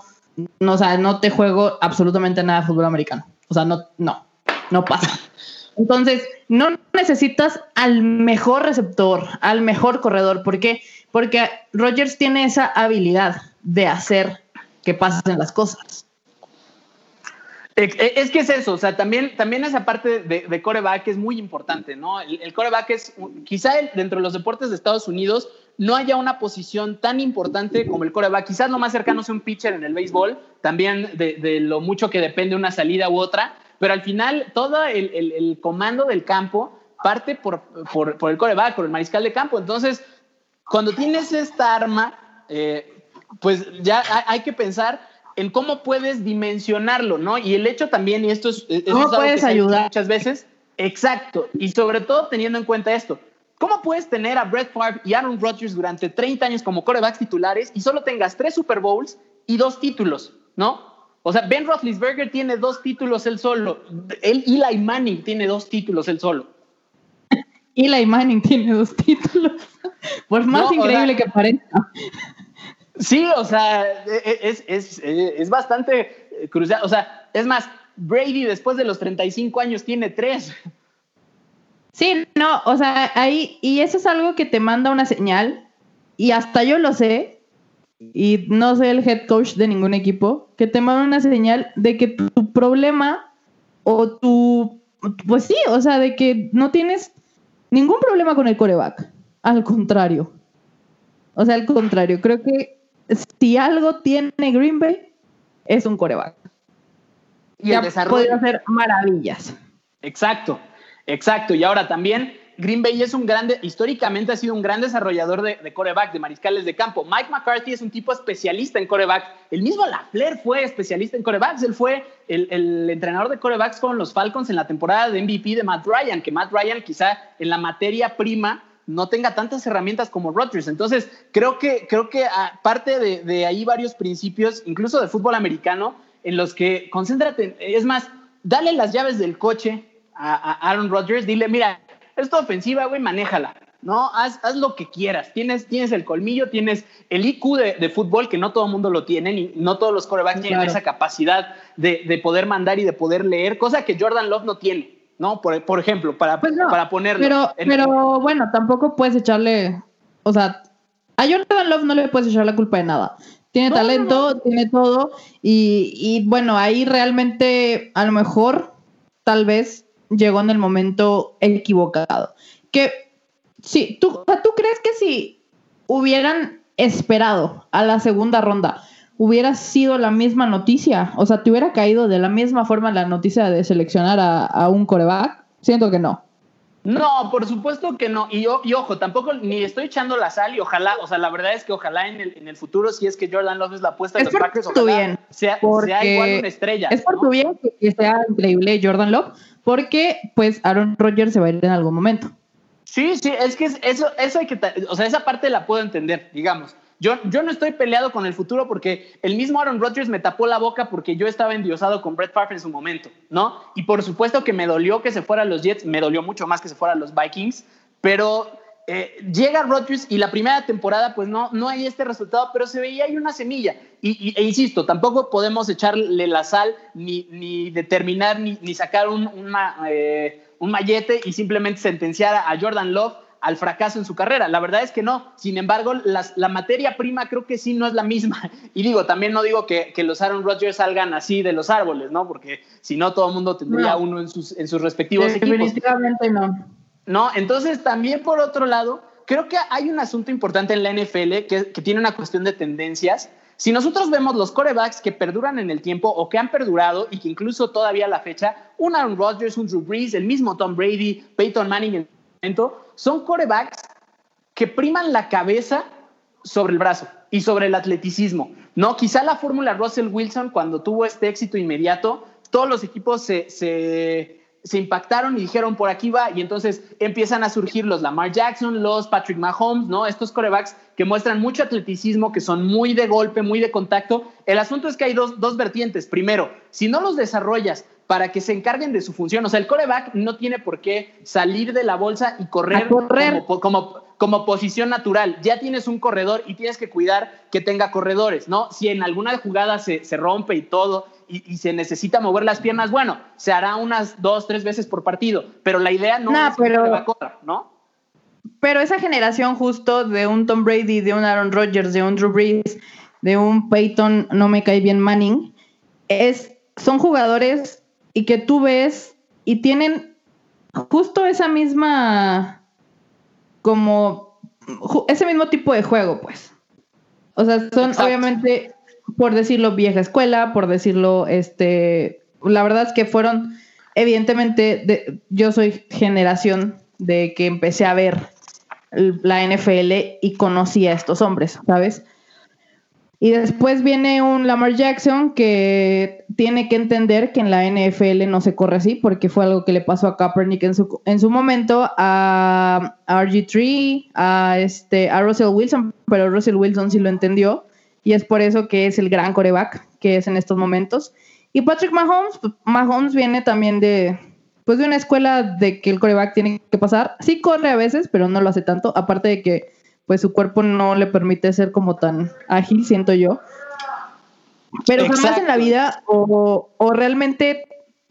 no, o sea, no te juego absolutamente nada de fútbol americano. O sea, no, no, no pasa. Entonces, no necesitas al mejor receptor, al mejor corredor. ¿Por qué? Porque Rogers tiene esa habilidad de hacer que pasen las cosas. Es que es eso, o sea, también, también esa parte de, coreback es muy importante, ¿no? El, coreback es, quizá dentro de los deportes de Estados Unidos no haya una posición tan importante como el coreback. Quizás lo más cercano sea un pitcher en el béisbol, también de, de lo mucho que depende una salida u otra, pero al final todo el, comando del campo parte por, el coreback, por el mariscal de campo. Entonces, cuando tienes esta arma, eh, pues ya hay, que pensar en cómo puedes dimensionarlo, ¿no? Y el hecho también, y esto es, esto ¿Cómo es algo puedes ayudar? muchas veces, exacto, y sobre todo teniendo en cuenta esto, ¿cómo puedes tener a Brett Favre y Aaron Rodgers durante 30 años como corebacks titulares y solo tengas tres Super Bowls y dos títulos, ¿no? O sea, Ben Roethlisberger tiene dos títulos él solo, él Eli Manning tiene dos títulos él solo. Eli Manning tiene dos títulos. Por más No, o increíble sea- que parezca. Sí, o sea, e- es, es, es bastante eh, crucial. O sea, es más, Brady después de los 35 años tiene tres. Sí, no, o sea, ahí, y eso es algo que te manda una señal, y hasta yo lo sé, y no soy el head coach de ningún equipo, que te manda una señal de que tu problema, o tu, pues sí, o sea, de que no tienes ningún problema con el coreback, al contrario. O sea, al contrario, creo que si algo tiene Green Bay, es un coreback. Y el desarrollo. podido hacer maravillas. Exacto, exacto. Y ahora también Green Bay es un grande, históricamente ha sido un gran desarrollador de, de coreback, de mariscales de campo. Mike McCarthy es un tipo especialista en coreback. El mismo Lafleur fue especialista en corebacks. Él fue el, entrenador de corebacks con los Falcons en la temporada de MVP de Matt Ryan, que Matt Ryan quizá en la materia prima no tenga tantas herramientas como Rodgers. Entonces, creo que, creo que aparte de, de ahí varios principios, incluso de fútbol americano, en los que concéntrate, es más, dale las llaves del coche a, a Aaron Rodgers, dile, mira, esta ofensiva, güey, manéjala, ¿no? Haz, haz, lo que quieras. Tienes, tienes el colmillo, tienes el IQ de, de fútbol, que no todo el mundo lo tiene, y no todos los corebacks claro. tienen esa capacidad de, de, poder mandar y de poder leer, cosa que Jordan Love no tiene. ¿no? Por, por ejemplo, para, pues no, para ponerlo. Pero, en, pero bueno, tampoco puedes echarle, o sea, a Jordan Love no le puedes echar la culpa de nada. Tiene no, talento, no. tiene todo, y, y, bueno, ahí realmente a lo mejor, tal vez, llegó en el momento equivocado. Que, sí, ¿tú, ¿tú crees que si hubieran esperado a la segunda ronda, hubiera sido la misma noticia? O sea, ¿te hubiera caído de la misma forma la noticia de seleccionar a, a un coreback? Siento que no. No, por supuesto que no. Y, y, ojo, tampoco ni estoy echando la sal y ojalá, o sea, la verdad es que ojalá en el, en el futuro, si es que Jordan Love es la apuesta de es los Packers, tu ojalá bien, sea, sea, igual una estrella. Es por ¿no? tu bien que, que sea increíble Jordan Love, porque pues Aaron Rodgers se va a ir en algún momento. Sí, sí, es que eso, eso hay que, o sea, esa parte la puedo entender, digamos. Yo, yo no estoy peleado con el futuro porque el mismo Aaron Rodgers me tapó la boca porque yo estaba endiosado con Brett Favre en su momento, ¿no? Y por supuesto que me dolió que se fuera a los Jets, me dolió mucho más que se fuera a los Vikings, pero eh, llega Rodgers y la primera temporada pues no, no hay este resultado, pero se veía ahí una semilla. Y, y, e insisto, tampoco podemos echarle la sal ni, ni determinar ni, ni sacar un, una, eh, un mallete y simplemente sentenciar a Jordan Love al fracaso en su carrera. La verdad es que no. Sin embargo, las, la materia prima creo que sí no es la misma. Y digo, también no digo que, que los Aaron Rodgers salgan así de los árboles, ¿no? Porque si no, todo el mundo tendría no. uno en sus, en sus respectivos Definitivamente equipos. no. No, entonces también por otro lado, creo que hay un asunto importante en la NFL que, tiene una cuestión de tendencias. Si nosotros vemos los corebacks que perduran en el tiempo o que han perdurado y que incluso todavía a la fecha, un Aaron Rodgers, un Drew Brees, el mismo Tom Brady, Peyton Manning en momento, son corebacks que priman la cabeza sobre el brazo y sobre el atleticismo. No, quizá la fórmula Russell Wilson, cuando tuvo este éxito inmediato, todos los equipos se, se, impactaron y dijeron por aquí va, y entonces empiezan a surgir los Lamar Jackson, los Patrick Mahomes, ¿no? Estos corebacks que muestran mucho atleticismo, que son muy de golpe, muy de contacto. El asunto es que hay dos, dos vertientes. Primero, si no los desarrollas para que se encarguen de su función. O sea, el coreback no tiene por qué salir de la bolsa y correr, correr. Como, como, como, posición natural. Ya tienes un corredor y tienes que cuidar que tenga corredores, ¿no? Si en alguna jugada se, se rompe y todo y, y, se necesita mover las piernas, bueno, se hará unas dos, tres veces por partido. Pero la idea no, no es pero... que va a correr, ¿no? Pero esa generación justo de un Tom Brady, de un Aaron Rodgers, de un Drew Brees, de un Peyton, no me cae bien Manning, es, son jugadores y que tú ves y tienen justo esa misma como ese mismo tipo de juego, pues. O sea, son Exacto. obviamente por decirlo vieja escuela, por decirlo este, la verdad es que fueron evidentemente de, yo soy generación de que empecé a ver la NFL y conocí a estos hombres, ¿sabes? Y después viene un Lamar Jackson que tiene que entender que en la NFL no se corre así, porque fue algo que le pasó a Kaepernick en su, en su momento, a, RG3, a, este, a Russell Wilson, pero Russell Wilson sí lo entendió, y es por eso que es el gran coreback que es en estos momentos. Y Patrick Mahomes, pues, Mahomes viene también de, pues de una escuela de que el coreback tiene que pasar. Sí corre a veces, pero no lo hace tanto, aparte de que pues su cuerpo no le permite ser como tan ágil, siento yo. Pero jamás en la vida, o, realmente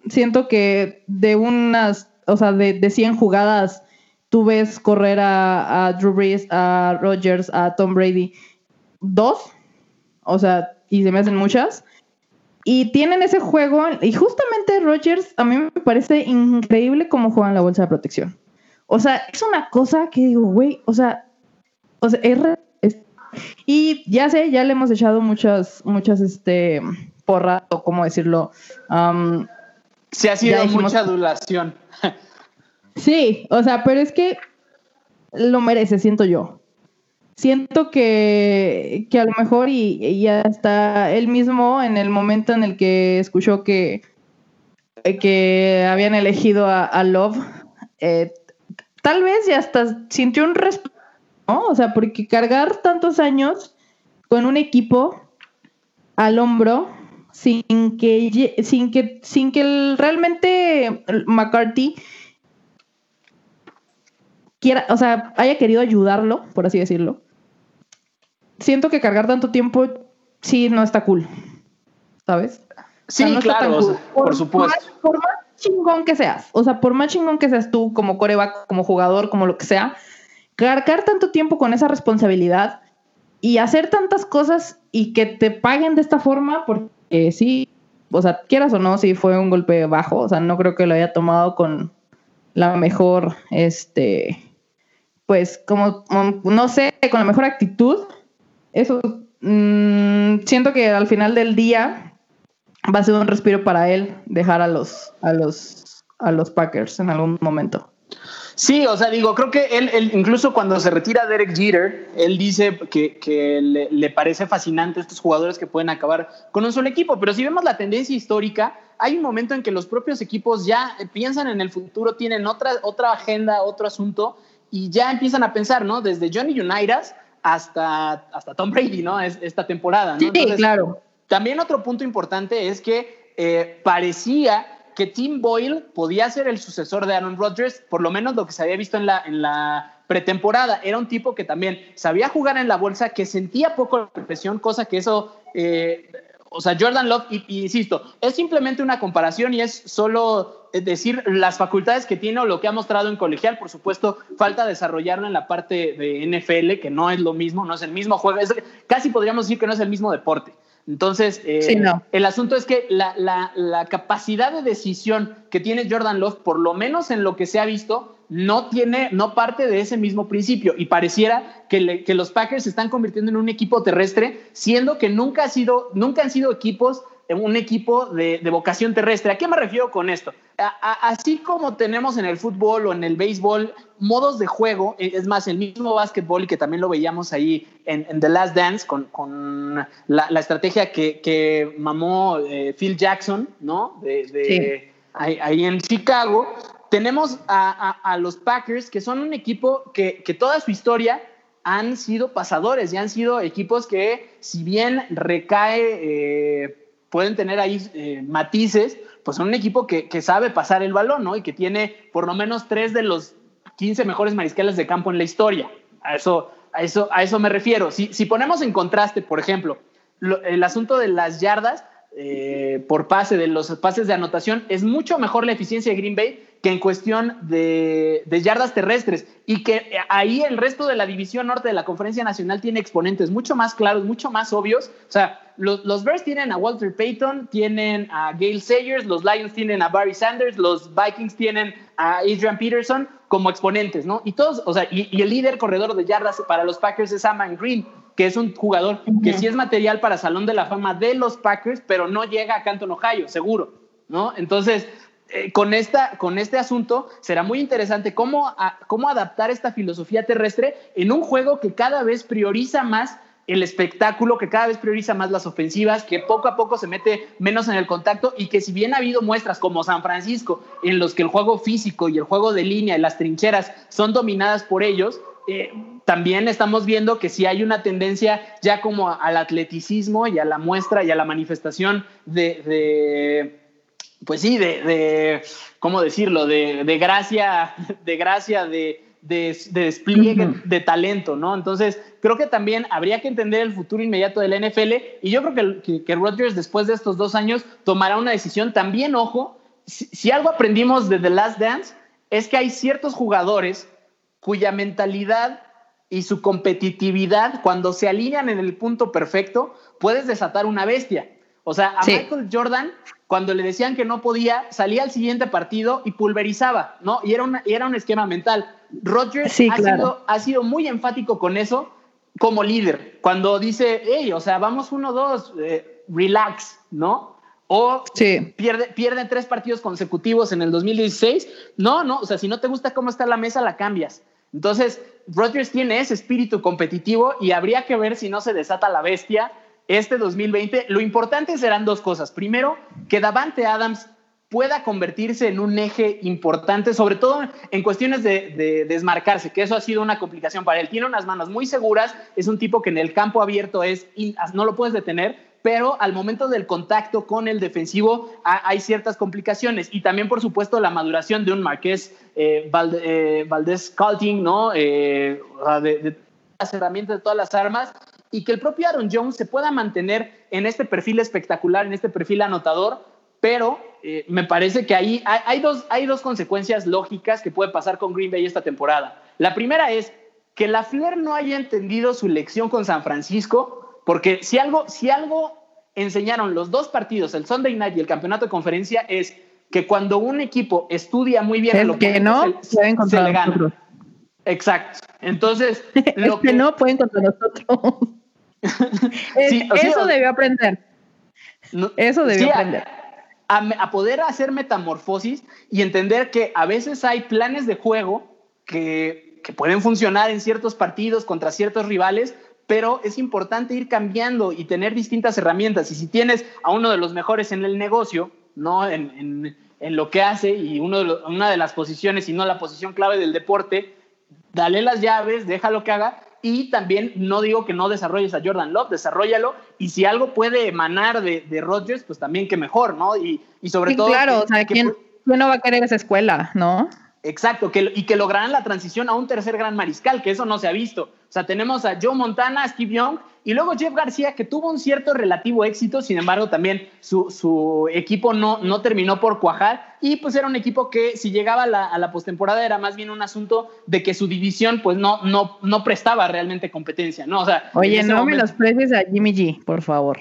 siento que de unas, o sea, de, de 100 jugadas, tú ves correr a, Drew Brees, a Rogers, a Tom Brady, dos, o sea, y se me hacen muchas. Y tienen ese juego, y justamente Rogers, a mí me parece increíble cómo juegan la bolsa de protección. O sea, es una cosa que digo, güey, o sea, o sea, es, y ya sé, ya le hemos echado muchas, muchas, este, porras, o cómo decirlo. Se ha sido mucha adulación. sí, o sea, pero es que lo merece, siento yo. Siento que, que a lo mejor y, ya está él mismo en el momento en el que escuchó que, que habían elegido a, Love, eh, tal vez ya hasta sintió un respeto o sea, porque cargar tantos años con un equipo al hombro sin que sin que sin que realmente McCarthy quiera, o sea, haya querido ayudarlo, por así decirlo. Siento que cargar tanto tiempo sí no está cool. ¿Sabes? Sí, claro, por, supuesto. por más chingón que seas, o sea, por más chingón que seas tú como coreback, como jugador, como lo que sea, cargar tanto tiempo con esa responsabilidad y hacer tantas cosas y que te paguen de esta forma, porque sí, o sea, quieras o no, sí fue un golpe bajo, o sea, no creo que lo haya tomado con la mejor, este, pues como, no sé, con la mejor actitud. Eso, mm, siento que al final del día va a ser un respiro para él dejar a los, a los, a los Packers en algún momento. Sí, o sea, digo, creo que él, incluso cuando se retira Derek Jeter, él dice que, le, parece fascinante estos jugadores que pueden acabar con un solo equipo, pero si vemos la tendencia histórica, hay un momento en que los propios equipos ya piensan en el futuro, tienen otra, otra agenda, otro asunto, y ya empiezan a pensar, ¿no? Desde Johnny Unitas hasta, hasta Tom Brady, ¿no? Es, esta temporada, ¿no? Sí, claro. También otro punto importante es que eh, parecía que Tim Boyle podía ser el sucesor de Aaron Rodgers, por lo menos lo que se había visto en la, en la pretemporada. Era un tipo que también sabía jugar en la bolsa, que sentía poco la presión, cosa que eso, eh, o sea, Jordan Love, y, insisto, es simplemente una comparación y es solo eh, decir las facultades que tiene o lo que ha mostrado en colegial. Por supuesto, falta desarrollarlo en la parte de NFL, que no es lo mismo, no es el mismo juego, casi podríamos decir que no es el mismo deporte. Entonces, eh, el asunto es que la, capacidad de decisión que tiene Jordan Love, por lo menos en lo que se ha visto, no tiene, no parte de ese mismo principio. Y pareciera que, que los Packers se están convirtiendo en un equipo terrestre, siendo que nunca, ha sido, nunca han sido equipos un equipo de, vocación terrestre. ¿A qué me refiero con esto? así como tenemos en el fútbol o en el béisbol modos de juego, e, es más, el mismo básquetbol y que también lo veíamos ahí en, The Last Dance con, la, estrategia que, mamó eh, Phil Jackson, ¿no? De, ahí, en Chicago. Tenemos a, los Packers, que son un equipo que, toda su historia han sido pasadores y han sido equipos que, si bien recae... Eh, pueden tener ahí eh, matices, pues son un equipo que, sabe pasar el balón, ¿no? Y que tiene por lo menos tres de los 15 mejores mariscales de campo en la historia. A eso, a eso, a eso me refiero. Si, si ponemos en contraste, por ejemplo, el asunto de las yardas eh, por pase, de los pases de anotación, es mucho mejor la eficiencia de Green Bay que en cuestión de, yardas terrestres y que ahí el resto de la división norte de la conferencia nacional tiene exponentes mucho más claros, mucho más obvios. O sea, los, Bears tienen a Walter Payton, tienen a Gail Sayers, los Lions tienen a Barry Sanders, los Vikings tienen a Adrian Peterson como exponentes, ¿no? Y todos, o sea, y, el líder corredor de yardas para los Packers es Aman Green, que es un jugador que sí es material para Salón de la Fama de los Packers, pero no llega a Canton, Ohio, seguro, ¿no? Entonces, eh, con, esta, con este asunto será muy interesante cómo, cómo adaptar esta filosofía terrestre en un juego que cada vez prioriza más el espectáculo, que cada vez prioriza más las ofensivas, que poco a poco se mete menos en el contacto y que si bien ha habido muestras como San Francisco, en los que el juego físico y el juego de línea y las trincheras son dominadas por ellos, eh, también estamos viendo que si hay una tendencia ya como al atleticismo y a la muestra y a la manifestación de, pues sí, de, ¿cómo decirlo? De, de gracia, de gracia, de, de, despliegue de talento, ¿no? Entonces, creo que también habría que entender el futuro inmediato del NFL y yo creo que, que, Rodgers después de estos dos años tomará una decisión. También, ojo, si, algo aprendimos de The Last Dance es que hay ciertos jugadores cuya mentalidad y su competitividad, cuando se alinean en el punto perfecto, puedes desatar una bestia. O sea, a Michael Jordan, cuando le decían que no podía, salía al siguiente partido y pulverizaba, ¿no? Y era, era un esquema mental. Rodgers ha, sido, ha sido muy enfático con eso como líder. Cuando dice, hey, o sea, vamos uno, dos, eh, relax, ¿no? O pierde, pierde tres partidos consecutivos en el 2016. No, no, o sea, si no te gusta cómo está la mesa, la cambias. Entonces, Rodgers tiene ese espíritu competitivo y habría que ver si no se desata la bestia este 2020. Lo importante serán dos cosas. Primero, que Davante Adams pueda convertirse en un eje importante, sobre todo en cuestiones de, desmarcarse, que eso ha sido una complicación para él. Tiene unas manos muy seguras, es un tipo que en el campo abierto es, no lo puedes detener, pero al momento del contacto con el defensivo hay ciertas complicaciones y también, por supuesto, la maduración de un Marqués eh, eh, Valdés Calting, ¿no? Eh, de, de las herramientas, de todas las armas, y que el propio Aaron Jones se pueda mantener en este perfil espectacular, en este perfil anotador, pero eh, me parece que ahí hay, dos, hay dos consecuencias lógicas que puede pasar con Green Bay esta temporada. La primera es que la Flair no haya entendido su lección con San Francisco, porque si algo, si algo enseñaron los dos partidos, el Sunday Night y el campeonato de conferencia, es que cuando un equipo estudia muy bien lo que no, se, le gana. Exacto. Entonces, lo que, no pueden contra nosotros. eso debió aprender. eso debió aprender a, poder hacer metamorfosis y entender que a veces hay planes de juego que, pueden funcionar en ciertos partidos contra ciertos rivales, pero es importante ir cambiando y tener distintas herramientas. Y si tienes a uno de los mejores en el negocio, ¿no? En lo que hace y uno de una de las posiciones y no la posición clave del deporte, dale las llaves, déjalo que haga y también no digo que no desarrolles a Jordan Love, desarrollalo. Y si algo puede emanar de, de Rodgers, pues también que mejor, ¿no? Y, y sobre todo. Claro, o sea, ¿quién, ¿quién, no va a querer esa escuela, no? Exacto, que, y que lograrán la transición a un tercer gran mariscal, que eso no se ha visto. O sea, tenemos a Joe Montana, Steve Young y luego Jeff García, que tuvo un cierto relativo éxito, sin embargo, también su, su equipo no, no terminó por cuajar y pues era un equipo que si llegaba a la, a la postemporada era más bien un asunto de que su división pues no, no, no prestaba realmente competencia, ¿no? O sea, Oye, no me los prestes a Jimmy G, por favor.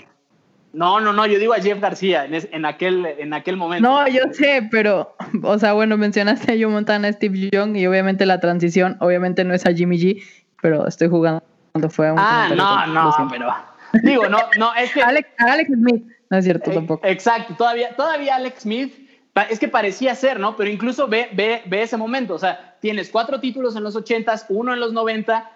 No, no, no, yo digo a Jeff García en, aquel, en aquel momento. No, yo sé, pero, o sea, bueno, mencionaste a Joe Montana, Steve Young y obviamente la transición, obviamente no es a Jimmy G, pero estoy jugando, fue un Ah, no, no, pero, digo, no, no, es que... Alex, Smith, no es cierto eh, tampoco. Exacto, todavía, todavía Alex Smith, es que parecía ser, ¿no? Pero incluso ve, ve, ve ese momento, o sea, tienes cuatro títulos en los ochentas, uno en los noventa,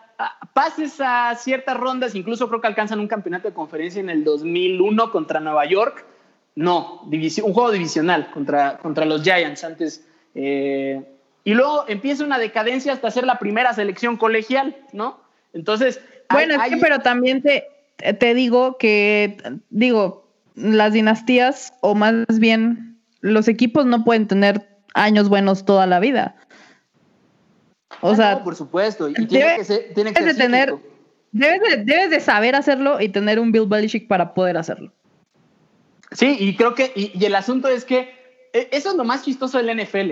pases a ciertas rondas, incluso creo que alcanzan un campeonato de conferencia en el 2001 contra Nueva York. No, un juego divisional contra, contra los Giants antes. Eh, y luego empieza una decadencia hasta ser la primera selección colegial, ¿no? Entonces. Bueno, es que, pero también te, te digo que, digo, las dinastías, o más bien, los equipos no pueden tener años buenos toda la vida. O sea, por supuesto, y tiene que ser, tiene que ser de tener, debes de, saber hacerlo y tener un Bill Belichick para poder hacerlo. Sí, y creo que, y, el asunto es que e, eso es lo más chistoso del NFL.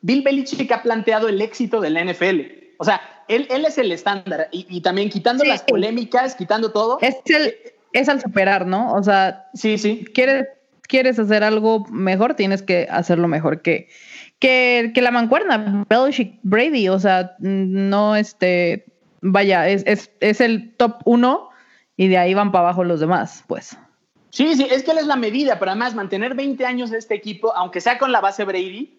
Bill Belichick ha planteado el éxito del NFL. O sea, él, él es el estándar y, también quitando las polémicas, quitando todo. Es, el, es al superar, ¿no? O sea, sí, sí. Quieres, quieres hacer algo mejor, tienes que hacerlo mejor que, que, que la mancuerna, Belichick Brady, o sea, no este, vaya, es, es, es el top uno y de ahí van para abajo los demás, pues. Sí, sí, es que él es la medida, pero además mantener 20 años de este equipo, aunque sea con la base Brady,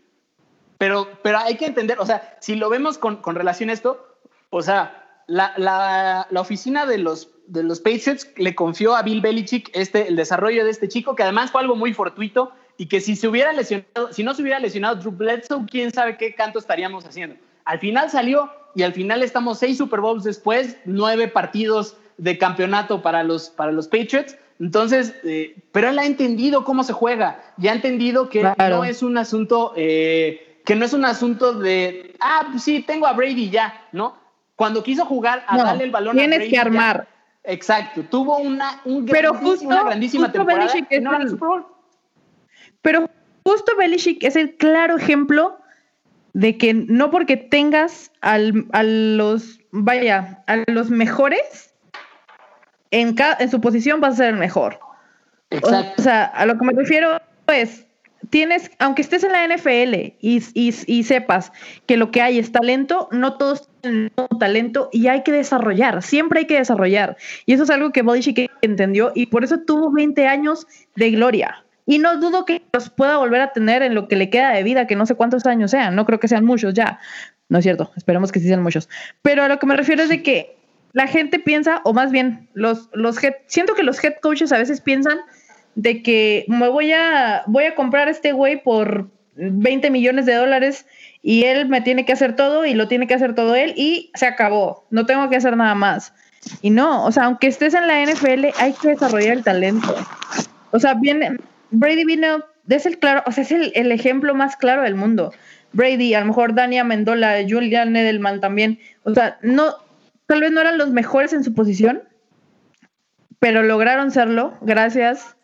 pero, pero hay que entender, o sea, si lo vemos con, con relación a esto, o sea, la, la, la oficina de los, de los Patriots le confió a Bill Belichick este, el desarrollo de este chico, que además fue algo muy fortuito y que si se hubiera lesionado, si no se hubiera lesionado Drew Bledsoe, quién sabe qué canto estaríamos haciendo. Al final salió y al final estamos seis Super Bowls después, nueve partidos de campeonato para los, para los Patriots. Entonces, eh, pero él ha entendido cómo se juega y ha entendido que no es un asunto, eh, que no es un asunto de, ah, pues sí, tengo a Brady ya, ¿no? Cuando quiso jugar a darle el balón a Brady. Tienes que armar. exacto, tuvo una, pero justo, una grandísima temporada es no el Super Bowl. Pero justo Belichick es el claro ejemplo de que no porque tengas al, a los, vaya, a los mejores en, en su posición vas a ser el mejor. Exacto. O, sea, a lo que me refiero es, tienes, aunque estés en la NFL y, y, sepas que lo que hay es talento, no todos tienen talento y hay que desarrollar, siempre hay que desarrollar. Y eso es algo que Belichick entendió y por eso tuvo 20 años de gloria. Y no dudo que los pueda volver a tener en lo que le queda de vida, que no sé cuántos años sean, no creo que sean muchos ya. No es cierto, esperemos que sí sean muchos. Pero a lo que me refiero es de que la gente piensa, o más bien, los siento que los head coaches a veces piensan de que me voy a, voy a comprar a este güey por 20 millones de dólares y él me tiene que hacer todo y lo tiene que hacer todo él y se acabó, no tengo que hacer nada más. Y no, o sea, aunque estés en la NFL, hay que desarrollar el talento. O sea, viene, Brady vino, es el claro, o sea, es el, ejemplo más claro del mundo. Brady, a lo mejor Dania Mendola, Julian Edelman también. O sea, no, tal vez no eran los mejores en su posición, pero lograron serlo gracias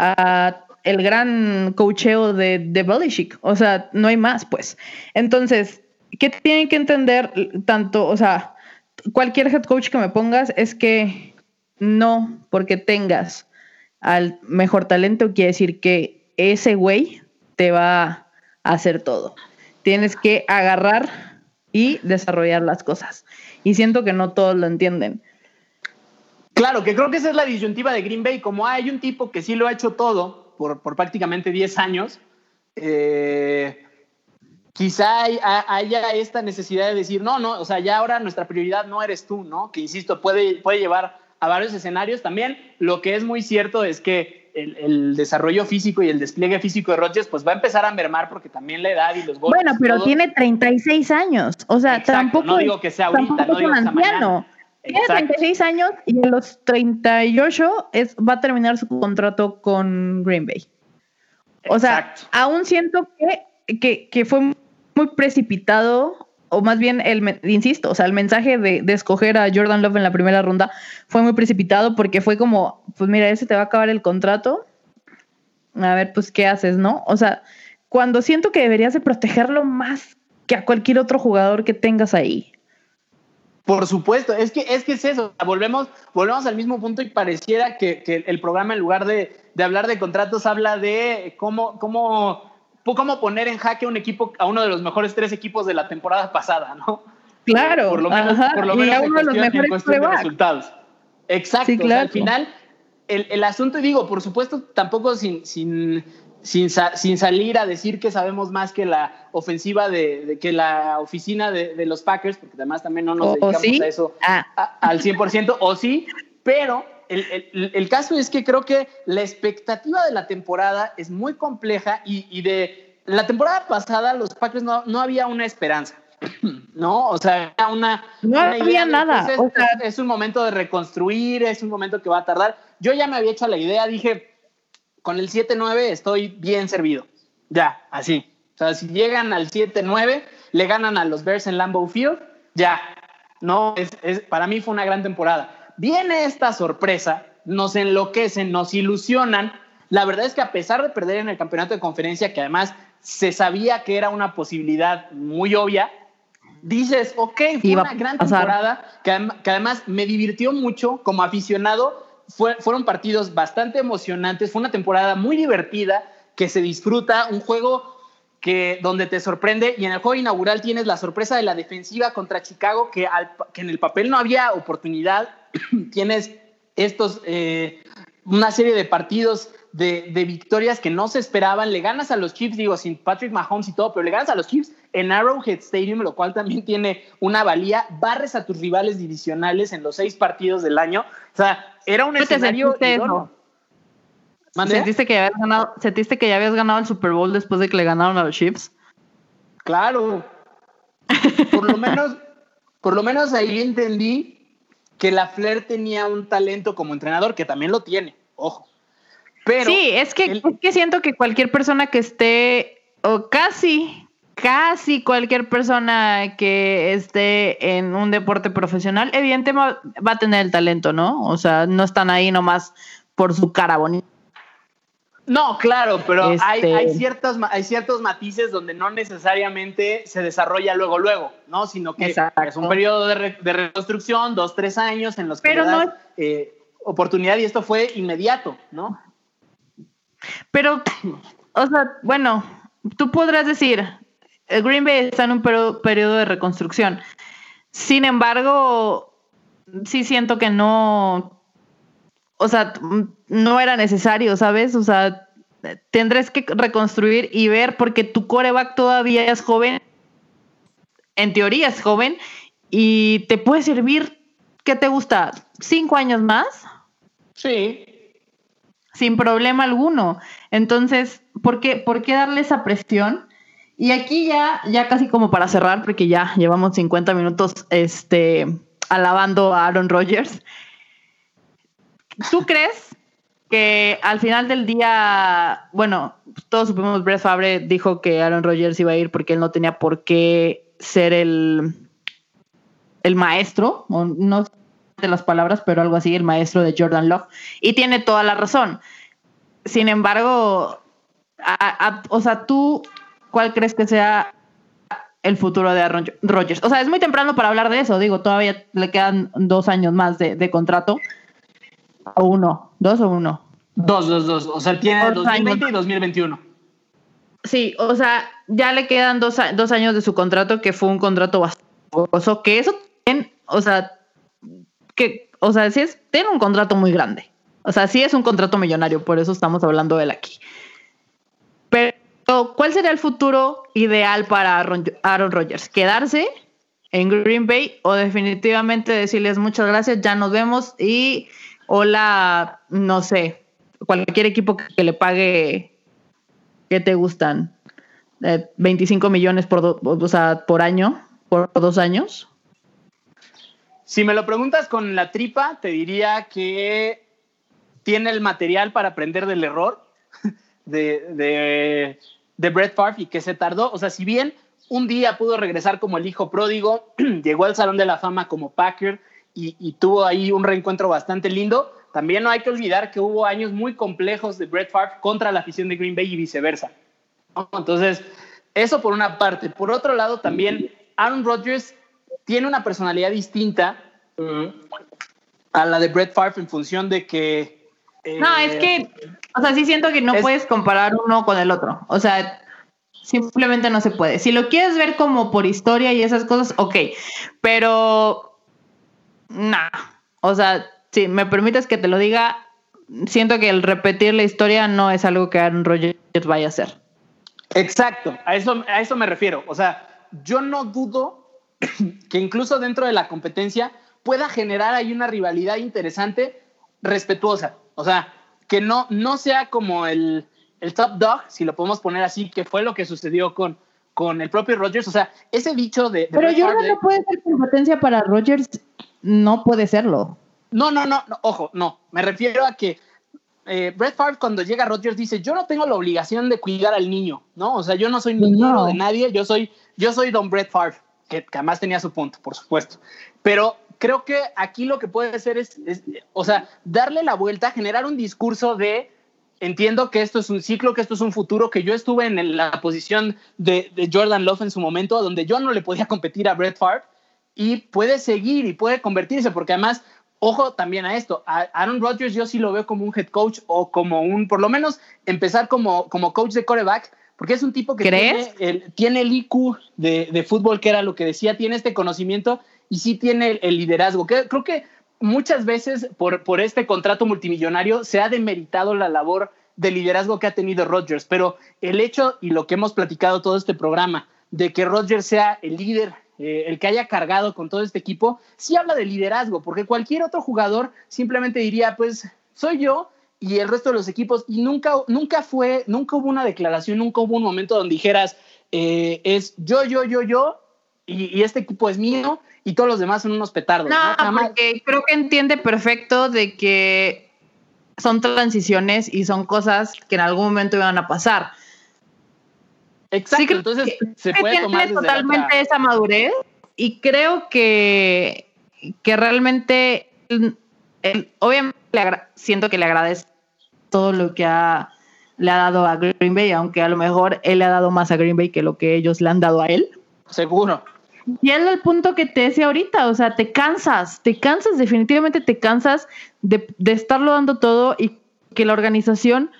a el gran coacheo de, de Belichick. O sea, no hay más, pues. Entonces, ¿qué tienen que entender tanto, o sea, cualquier head coach que me pongas es que no porque tengas al mejor talento, quiere decir que ese güey te va a hacer todo. Tienes que agarrar y desarrollar las cosas. Y siento que no todos lo entienden. Claro, que creo que esa es la disyuntiva de Green Bay. Como hay un tipo que sí lo ha hecho todo por, prácticamente 10 años, eh, quizá haya esta necesidad de decir, no, no, o sea, ya ahora nuestra prioridad no eres tú, ¿no? Que insisto, puede, puede llevar a varios escenarios. También lo que es muy cierto es que el, desarrollo físico y el despliegue físico de Rodgers pues va a empezar a mermar porque también la edad y los golpes. Bueno, pero tiene 36 años. O sea, tampoco. No digo que sea ahorita, no digo que sea mañana. Tiene 36 años y a los 38 es, va a terminar su contrato con Green Bay. O sea, aún siento que, que, que fue muy precipitado o más bien, el, insisto, o sea, el mensaje de, escoger a Jordan Love en la primera ronda fue muy precipitado porque fue como, pues mira, ese te va a acabar el contrato. A ver, pues, ¿qué haces, no? O sea, cuando siento que deberías de protegerlo más que a cualquier otro jugador que tengas ahí. Por supuesto, es que es, que es eso. Volvemos, volvemos al mismo punto y pareciera que, que el programa, en lugar de, de hablar de contratos, habla de cómo, cómo cómo poner en jaque a un equipo, a uno de los mejores tres equipos de la temporada pasada, ¿no? Claro. Por lo menos, por lo menos en, cuestión, cuestión de resultados. Exacto. al final, el, el, asunto, digo, por supuesto, tampoco sin, sin, sin, sin, salir a decir que sabemos más que la ofensiva de, que la oficina de, de, los Packers, porque además también no nos dedicamos a eso ah. al 100%, o sí, pero el, caso es que creo que la expectativa de la temporada es muy compleja y, de la temporada pasada los Packers no, no había una esperanza. ¿no? O sea, una... No había nada. Pues, es, un momento de reconstruir, es un momento que va a tardar. Yo ya me había hecho la idea, dije, con el 7-9 estoy bien servido. Ya, así. O sea, si llegan al 7-9, le ganan a los Bears en Lambeau Field, ya. No, es, para mí fue una gran temporada. Viene esta sorpresa, nos enloquecen, nos ilusionan. La verdad es que a pesar de perder en el campeonato de conferencia, que además se sabía que era una posibilidad muy obvia, dices, ok, fue una gran temporada, que, además me divirtió mucho como aficionado. Fueron partidos bastante emocionantes, fue una temporada muy divertida, que se disfruta, un juego que donde te sorprende y en el juego inaugural tienes la sorpresa de la defensiva contra Chicago que, que en el papel no había oportunidad. Tienes estos eh, una serie de partidos de, victorias que no se esperaban. Le ganas a los Chiefs digo sin Patrick Mahomes y todo pero le ganas a los Chiefs en Arrowhead Stadium, lo cual también tiene una valía, barres a tus rivales divisionales en los seis partidos del año. O sea, era un ¿Cómo te escenario sentiste que, ya habías ganado, ¿Sentiste que ya habías ganado el Super Bowl después de que le ganaron a los Chiefs? Claro. Por lo menos, por lo menos ahí entendí que la Flair tenía un talento como entrenador, que también lo tiene, ojo. Pero sí, es que, es que siento que cualquier persona que esté, o casi, casi cualquier persona que esté en un deporte profesional, evidentemente va, a tener el talento, ¿no? O sea, no están ahí nomás por su cara bonita. No, claro, pero hay, Este- hay, hay ciertos matices donde no necesariamente se desarrolla luego, luego, ¿no? Sino que Exacto. es un periodo de, re- de reconstrucción, dos, tres años en los que Pero le das, no- eh, oportunidad y esto fue inmediato, ¿no? Pero, o sea, bueno, tú podrás decir, Green Bay está en un perio- periodo de reconstrucción. Sin embargo, sí siento que no, o sea, no era necesario, ¿sabes? O sea, tendrás que reconstruir y ver porque tu coreback todavía es joven, en teoría es joven, y te puede servir, ¿qué te gusta? ¿Cinco años más? Sí. sin problema alguno. Entonces, ¿por qué, ¿por qué darle esa presión? Y aquí ya, ya casi como para cerrar, porque ya llevamos 50 minutos este, alabando a Aaron Rodgers. ¿Tú crees que al final del día, bueno, todos supimos, Brett Favre dijo que Aaron Rodgers iba a ir porque él no tenía por qué ser el, el maestro, no de las palabras, pero algo así, el maestro de Jordan Love. Y tiene toda la razón. Sin embargo, a- o sea, tú, ¿cuál crees que sea el futuro de Aaron Rodgers? O sea, es muy temprano para hablar de eso. Digo, todavía le quedan dos años más de, de contrato. O uno, dos o uno. Dos, dos, dos. O sea, tiene Dos 2020 años. y 2021. Sí, o sea, ya le quedan dos, años de su contrato, que fue un contrato bastante que eso, o sea, que, o sea, sí es, tiene un contrato muy grande. O sea, sí es un contrato millonario, por eso estamos hablando de él aquí. Pero, ¿cuál sería el futuro ideal para Aaron, Rodgers? ¿Quedarse en Green Bay o definitivamente decirles muchas gracias, ya nos vemos y hola, no sé, cualquier equipo que, que le pague, ¿qué te gustan? Eh, 25 millones por, do- o sea, por año, por dos años. Si me lo preguntas con la tripa, te diría que tiene el material para aprender del error de, de, de Brett Favre y que se tardó. O sea, si bien un día pudo regresar como el hijo pródigo, llegó al Salón de la Fama como Packer y, y tuvo ahí un reencuentro bastante lindo, también no hay que olvidar que hubo años muy complejos de Brett Favre contra la afición de Green Bay y viceversa. ¿no? Entonces, eso por una parte. Por otro lado, también Aaron Rodgers tiene una personalidad distinta a la de Brett Favre en función de que... eh, No, es que, o sea, sí siento que no es- puedes comparar uno con el otro. O sea, simplemente no se puede. Si lo quieres ver como por historia y esas cosas, ok. Pero, nah. O sea, si me permites que te lo diga, siento que el repetir la historia no es algo que Aaron Rodgers vaya a hacer. Exacto, a eso, a eso me refiero. O sea, yo no dudo que incluso dentro de la competencia pueda generar ahí una rivalidad interesante, respetuosa. O sea, que no, no sea como el, el top dog, si lo podemos poner así, que fue lo que sucedió con, con el propio Rodgers. O sea, ese dicho de... de Pero Jordan de- no puede ser competencia para Rodgers. No puede serlo. No, no, no, no, ojo, no. Me refiero a que eh, Brett Favre cuando llega a Rodgers dice, yo no tengo la obligación de cuidar al niño, ¿no? O sea, yo no soy No. de nadie, yo soy, yo soy Don Brett Favre, que, que además tenía su punto, por supuesto. Pero creo que aquí lo que puede hacer es, es, o sea, darle la vuelta, generar un discurso de, entiendo que esto es un ciclo, que esto es un futuro, que yo estuve en la posición de, de Jordan Love en su momento, donde yo no le podía competir a Brett Favre, y puede seguir y puede convertirse, porque además, ojo también a esto, a Aaron Rodgers yo sí lo veo como un head coach o como un, por lo menos empezar como, como coach de coreback, porque es un tipo que ¿Crees? tiene el, tiene el IQ de, de fútbol, que era lo que decía, tiene este conocimiento y sí tiene el, liderazgo. Creo que muchas veces por, por este contrato multimillonario se ha demeritado la labor de liderazgo que ha tenido Rodgers, pero el hecho y lo que hemos platicado todo este programa de que Rodgers sea el líder, eh, el que haya cargado con todo este equipo, sí habla de liderazgo, porque cualquier otro jugador simplemente diría, pues soy yo y el resto de los equipos, y nunca, nunca fue, nunca hubo una declaración, nunca hubo un momento donde dijeras, eh, es yo, yo, yo, yo, y, este equipo es mío, y todos los demás son unos petardos. No, porque creo que entiende perfecto de que son transiciones y son cosas que en algún momento iban a pasar. Exacto, entonces se puede tomar totalmente esa madurez y creo que, que realmente, obviamente siento que le agradece todo lo que ha, le ha dado a Green Bay, aunque a lo mejor él le ha dado más a Green Bay que lo que ellos le han dado a él. Seguro. Y es el punto que te decía ahorita, o sea, te cansas, te cansas, definitivamente te cansas de, de estarlo dando todo y que la organización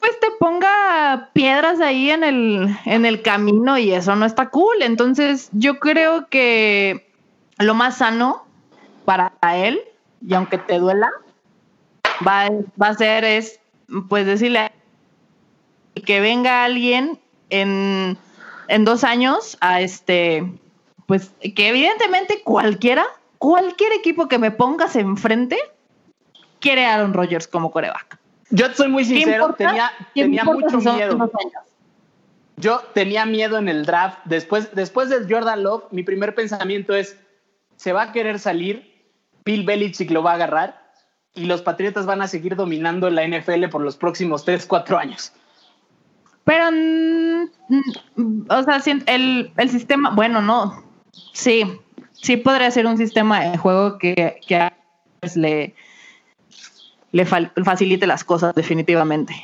pues te ponga piedras ahí en el, en el camino y eso no está cool. Entonces yo creo que lo más sano para él, y aunque te duela, va, va a ser es pues decirle que venga alguien en, en dos años a este, pues que evidentemente cualquiera, cualquier equipo que me pongas enfrente quiere a Aaron Rodgers como coreback. Yo soy muy sincero, tenía, tenía mucho miedo. Yo tenía miedo en el draft. Después, después del Jordan Love, mi primer pensamiento es, se va a querer salir, Bill Belichick lo va a agarrar y los Patriotas van a seguir dominando la NFL por los próximos 3, 4 años. Pero, o sea, el, el, sistema, bueno, no, sí, sí podría ser un sistema de juego que, que le, le facilite las cosas definitivamente.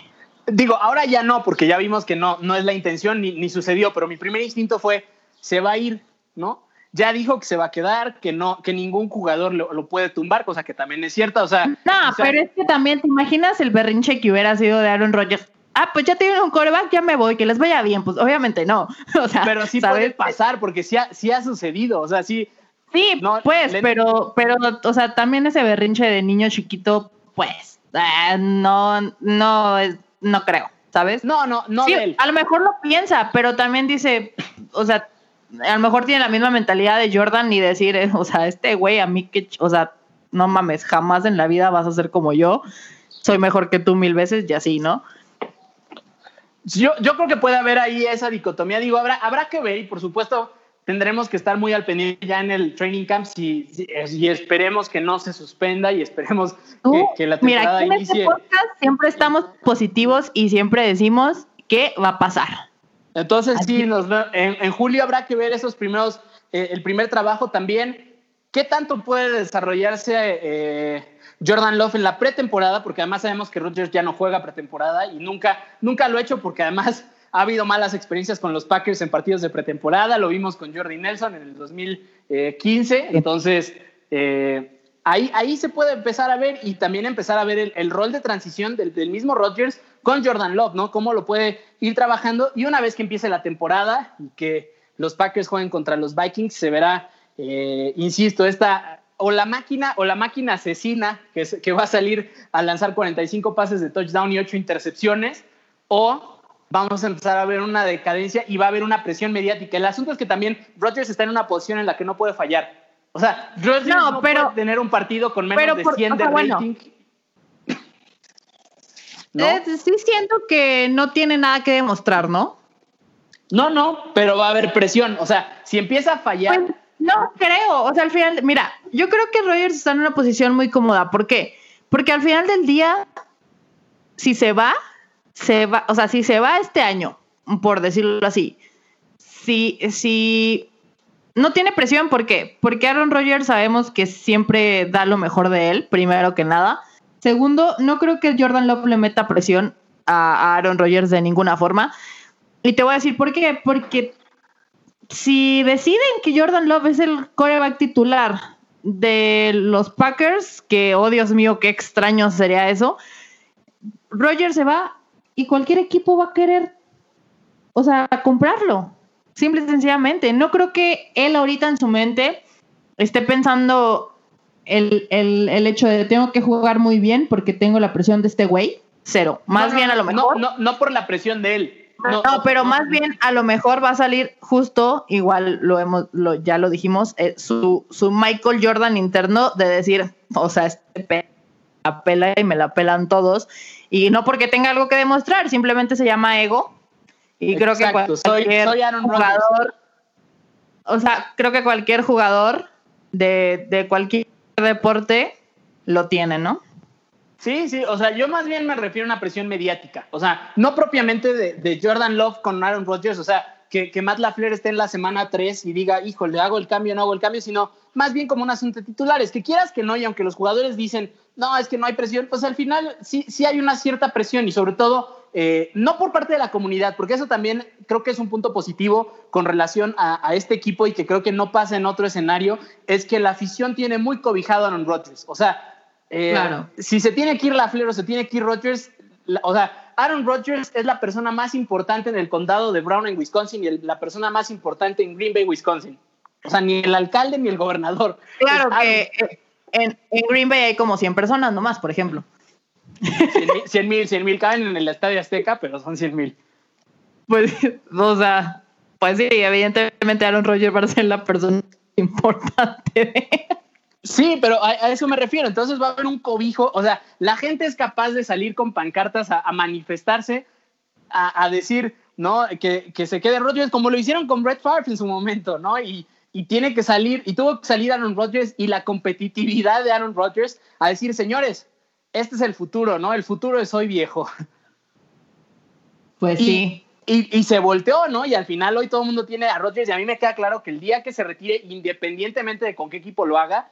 Digo, ahora ya no, porque ya vimos que no, no es la intención ni, sucedió, pero mi primer instinto fue, se va a ir, ¿no? Ya dijo que se va a quedar, que no, que ningún jugador lo, puede tumbar, cosa que también es cierta, o sea... No, pero es que también te imaginas el berrinche que hubiera sido de Aaron Rodgers. Ah, pues ya tienen un coreback, ya me voy, que les vaya bien. Pues obviamente no. O sea, pero sí puede pasar, porque sí ha, sí ha sucedido, o sea, sí... Sí, pues, pero, pero, o sea, también ese berrinche de niño chiquito pues eh, no, no, no creo, ¿sabes? No, no, no. Sí, A lo mejor lo piensa, pero también dice, o sea, a lo mejor tiene la misma mentalidad de Jordan y decir, eh, o sea, este güey a mí que, o sea, no mames, jamás en la vida vas a ser como yo, soy mejor que tú mil veces y así, ¿no? Yo, yo creo que puede haber ahí esa dicotomía, digo, habrá, habrá que ver y por supuesto tendremos que estar muy al pendiente ya en el training camp y, y esperemos que no se suspenda y esperemos que, la temporada mira, aquí En este podcast siempre estamos positivos y siempre decimos que va a pasar. Entonces sí, nos, en, julio habrá que ver esos primeros, eh, el primer trabajo también. ¿Qué tanto puede desarrollarse eh, Jordan Love en la pretemporada? Porque además sabemos que Rodgers ya no juega pretemporada y nunca, nunca lo ha hecho porque además ha habido malas experiencias con los Packers en partidos de pretemporada, lo vimos con Jordi Nelson en el 2015, entonces eh, ahí, ahí se puede empezar a ver y también empezar a ver el, rol de transición del, mismo Rodgers con Jordan Love, ¿no? Cómo lo puede ir trabajando y una vez que empiece la temporada y que los Packers jueguen contra los Vikings, se verá, eh, insisto, esta o la máquina o la máquina asesina que, que va a salir a lanzar 45 pases de touchdown y 8 intercepciones o vamos a empezar a ver una decadencia y va a haber una presión mediática. El asunto es que también Rodgers está en una posición en la que no puede fallar. O sea, Rodgers no, puede tener un partido con menos de 100 de rating. Eh, sí siento que no tiene nada que demostrar, ¿no? No, no, pero va a haber presión. O sea, si empieza a fallar... no creo. O sea, al final, mira, yo creo que Rodgers está en una posición muy cómoda. ¿Por qué? Porque al final del día, si se va, se va, o sea, si se va este año, por decirlo así, si, si no tiene presión, ¿por qué? Porque Aaron Rodgers sabemos que siempre da lo mejor de él, primero que nada. Segundo, no creo que Jordan Love le meta presión a Aaron Rodgers de ninguna forma. Y te voy a decir por qué. Porque si deciden que Jordan Love es el coreback titular de los Packers, que, oh Dios mío, qué extraño sería eso, Rodgers se va y cualquier equipo va a querer, o sea, comprarlo. Simple y sencillamente. No creo que él ahorita en su mente esté pensando el, hecho de tengo que jugar muy bien porque tengo la presión de este güey. Cero. Más bien a lo mejor. No, no, por la presión de él. No, pero más bien a lo mejor va a salir justo, igual lo hemos, lo, ya lo dijimos, eh, su, su Michael Jordan interno de decir, o sea, este la pela y me la pelan todos. Y no porque tenga algo que demostrar, simplemente se llama ego. Y creo que cualquier jugador, o sea, creo que cualquier jugador de, de cualquier deporte lo tiene, ¿no? Sí, sí, o sea, yo más bien me refiero a una presión mediática, o sea, no propiamente de, Jordan Love con Aaron Rodgers, o sea, que, Matt LaFleur esté en la semana 3 y diga, híjole, hago el cambio, no hago el cambio, sino más bien como un asunto de titulares, que quieras que no, y aunque los jugadores dicen, no, es que no hay presión, pues al final sí, sí hay una cierta presión y sobre todo eh, no por parte de la comunidad, porque eso también creo que es un punto positivo con relación a, este equipo y que creo que no pasa en otro escenario, es que la afición tiene muy cobijado a Aaron Rodgers. O sea, eh, si se tiene que ir la Flair o se tiene que ir Rodgers, o sea, Aaron Rodgers es la persona más importante en el condado de Brown en Wisconsin y la persona más importante en Green Bay, Wisconsin. O sea, ni el alcalde ni el gobernador. Claro que en, Green Bay hay como 100 personas nomás, por ejemplo. 100 mil, 100 mil caen en el Estadio Azteca, pero son 100 mil. Pues, o sea, pues sí, evidentemente Aaron Rodgers va a ser la persona importante. Sí, pero a, eso me refiero. Entonces va a haber un cobijo. O sea, la gente es capaz de salir con pancartas a, manifestarse, a, decir, ¿no? Que, que, se quede Rodgers, como lo hicieron con Brett Favre en su momento, ¿no? Y, y tiene que salir, y tuvo que salir Aaron Rodgers y la competitividad de Aaron Rodgers a decir, señores, este es el futuro, ¿no? El futuro es hoy viejo. Pues sí. Y, se volteó, ¿no? Y al final hoy todo el mundo tiene a Rodgers y a mí me queda claro que el día que se retire, independientemente de con qué equipo lo haga,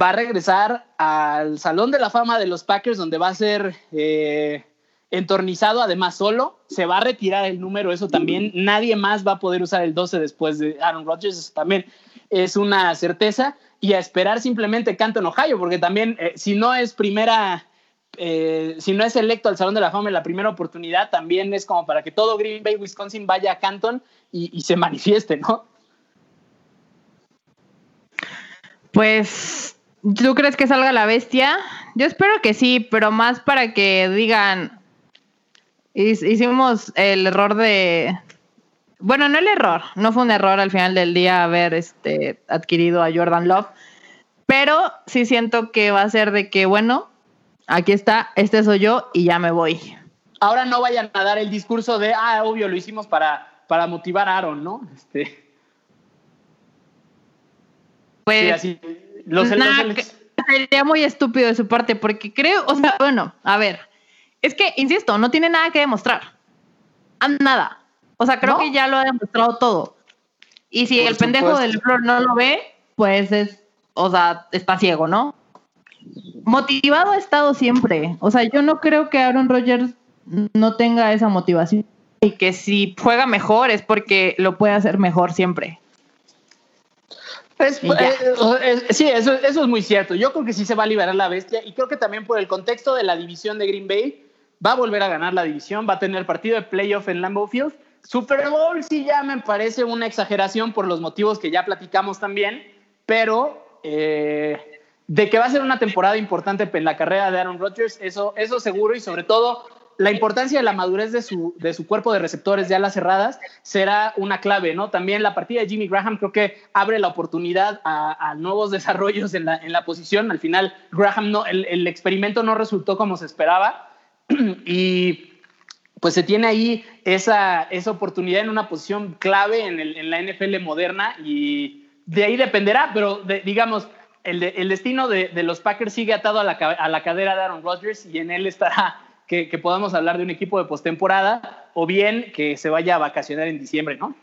va a regresar al Salón de la Fama de los Packers, donde va a ser eh, entornizado, además solo. Se va a retirar el número, eso también. Nadie más va a poder usar el 12 después de Aaron Rodgers, eso también es una certeza y a esperar simplemente Canton, Ohio, porque también eh, si no es primera, eh, si no es electo al Salón de la Fama en la primera oportunidad, también es como para que todo Green Bay, Wisconsin vaya a Canton y, se manifieste, ¿no? Pues, ¿tú crees que salga la bestia? Yo espero que sí, pero más para que digan, hicimos el error de, bueno, no el error, no fue un error al final del día haber este, adquirido a Jordan Love, pero sí siento que va a ser de que, bueno, aquí está, este soy yo y ya me voy. Ahora no vayan a dar el discurso de, ah, obvio, lo hicimos para, para motivar a Aaron, ¿no? Este. Pues, sí, Los, sería muy estúpido de su parte porque creo, o sea, bueno, a ver, es que, insisto, no tiene nada que demostrar. Nada. O sea, creo que ya lo ha demostrado todo. Y si el pendejo del flor no lo ve, pues es, o sea, está ciego, ¿no? Motivado ha estado siempre. O sea, yo no creo que Aaron Rodgers no tenga esa motivación. Y que si juega mejor es porque lo puede hacer mejor siempre. Eh, eh, sí, eso, eso es muy cierto. Yo creo que sí se va a liberar la bestia y creo que también por el contexto de la división de Green Bay va a volver a ganar la división, va a tener partido de playoff en Lambeau Field Super Bowl sí ya me parece una exageración por los motivos que ya platicamos también, pero eh, de que va a ser una temporada importante en la carrera de Aaron Rodgers, eso, eso seguro y sobre todo la importancia de la madurez de su, de su cuerpo de receptores de alas cerradas será una clave, ¿no? También la partida de Jimmy Graham creo que abre la oportunidad a, nuevos desarrollos en la, en la, posición. Al final, Graham no, el, el experimento no resultó como se esperaba y pues se tiene ahí esa, esa oportunidad en una posición clave en, la NFL moderna y de ahí dependerá, pero digamos, el, el destino de, de, los Packers sigue atado a la, a la, cadera de Aaron Rodgers y en él estará que, que podamos hablar de un equipo de postemporada o bien que se vaya a vacacionar en diciembre, ¿no?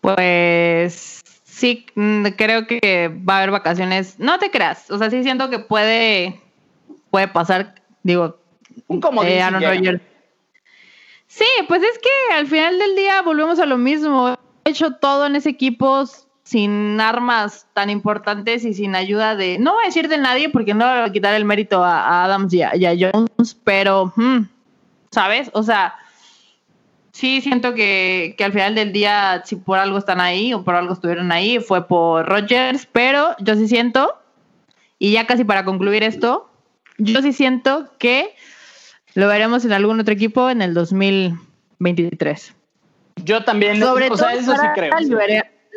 Pues sí, mm, creo que va a haber vacaciones. No te creas, o sea, sí siento que puede, puede pasar, digo, un comodín. Eh, sí, pues es que al final del día volvemos a lo mismo. He hecho todo en ese equipo sin armas tan importantes y sin ayuda de, no voy a decir de nadie porque no voy a quitar el mérito a, Adams y a, Jones, pero, hmm, ¿sabes? O sea, sí siento que, que, al final del día, si por algo están ahí o por algo estuvieron ahí, fue por Rogers, pero yo sí siento, y ya casi para concluir esto, yo sí siento que lo veremos en algún otro equipo en el 2023. Yo también, Sobre o todo sea, eso sí creo.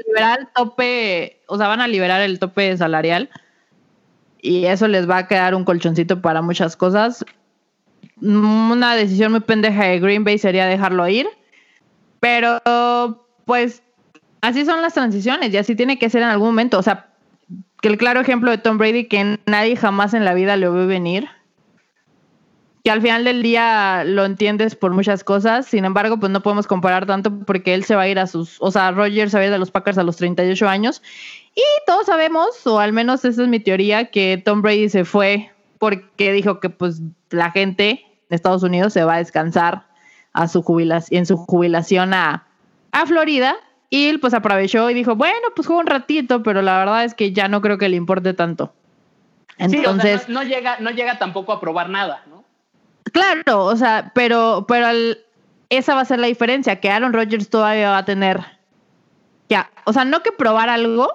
Liberar, tope, o sea, van a liberar el tope salarial y eso les va a quedar un colchoncito para muchas cosas. Una decisión muy pendeja de Green Bay sería dejarlo ir, pero pues así son las transiciones y así tiene que ser en algún momento. O sea, que el claro ejemplo de Tom Brady que nadie jamás en la vida lo ve venir que al final del día lo entiendes por muchas cosas, sin embargo, pues no podemos comparar tanto porque él se va a ir a sus, o sea, Rogers se va a ir de los Packers a los 38 años y todos sabemos, o al menos esa es mi teoría, que Tom Brady se fue porque dijo que pues la gente en Estados Unidos se va a descansar a su jubilación, en su jubilación a, a Florida y él pues aprovechó y dijo, bueno, pues juega un ratito, pero la verdad es que ya no creo que le importe tanto. Sí, o sea, Entonces, no, no llega, no llega tampoco a probar nada, ¿no? Claro, o sea, pero, pero el- esa va a ser la diferencia, que Aaron Rodgers todavía va a tener, ya, o sea, no que probar algo,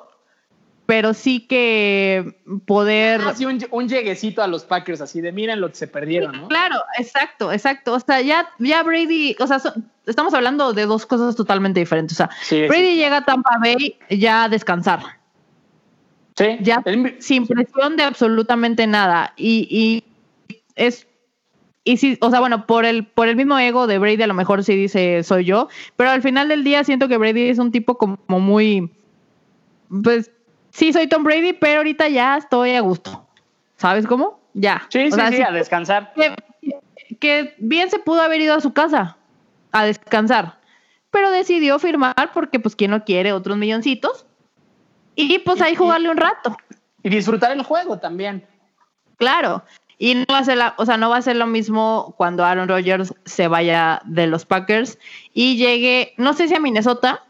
pero sí que poder... Así un, un lleguecito a los Packers, así de miren lo que se perdieron, ¿no? Claro, exacto, exacto. O sea, ya, ya Brady, o sea, estamos hablando de dos cosas totalmente diferentes. O sea, Sí, Brady llega a Tampa Bay ya a descansar, sí. ya sin presión de absolutamente nada. Y, y es. Y sí, o sea, bueno, por el, por el mismo ego de Brady, a lo mejor sí dice soy yo, pero al final del día siento que Brady es un tipo como muy. Pues sí, soy Tom Brady, pero ahorita ya estoy a gusto. ¿Sabes cómo? Ya. sí, O sí, sea, sí, sí a descansar. que, que bien se pudo haber ido a su casa a descansar, pero decidió firmar porque pues quien no quiere otros milloncitos y pues ahí jugarle un rato, Y disfrutar el juego también. claro. Y no va a ser la, o sea, no va a ser lo mismo cuando Aaron Rodgers se vaya de los Packers y llegue, no sé si a Minnesota,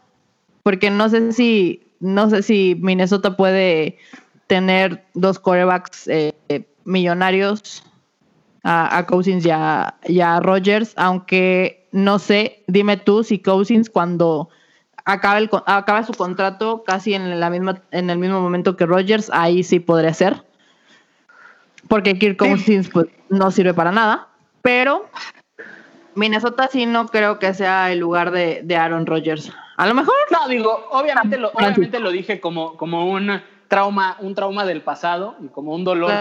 porque no sé si, no sé si Minnesota puede tener dos quarterbacks eh, millonarios a, Cousins y a, y a Rogers, aunque no sé, dime tú si Cousins cuando acaba, el, acaba su contrato casi en, la misma, en el mismo momento que Rogers, ahí sí podría ser. Porque Kirk Sí. Cousins pues, no sirve para nada, pero Minnesota sí no creo que sea el lugar de, de Aaron Rodgers. A lo mejor No, digo, obviamente lo, obviamente lo dije como, como un trauma, un trauma del pasado y como un dolor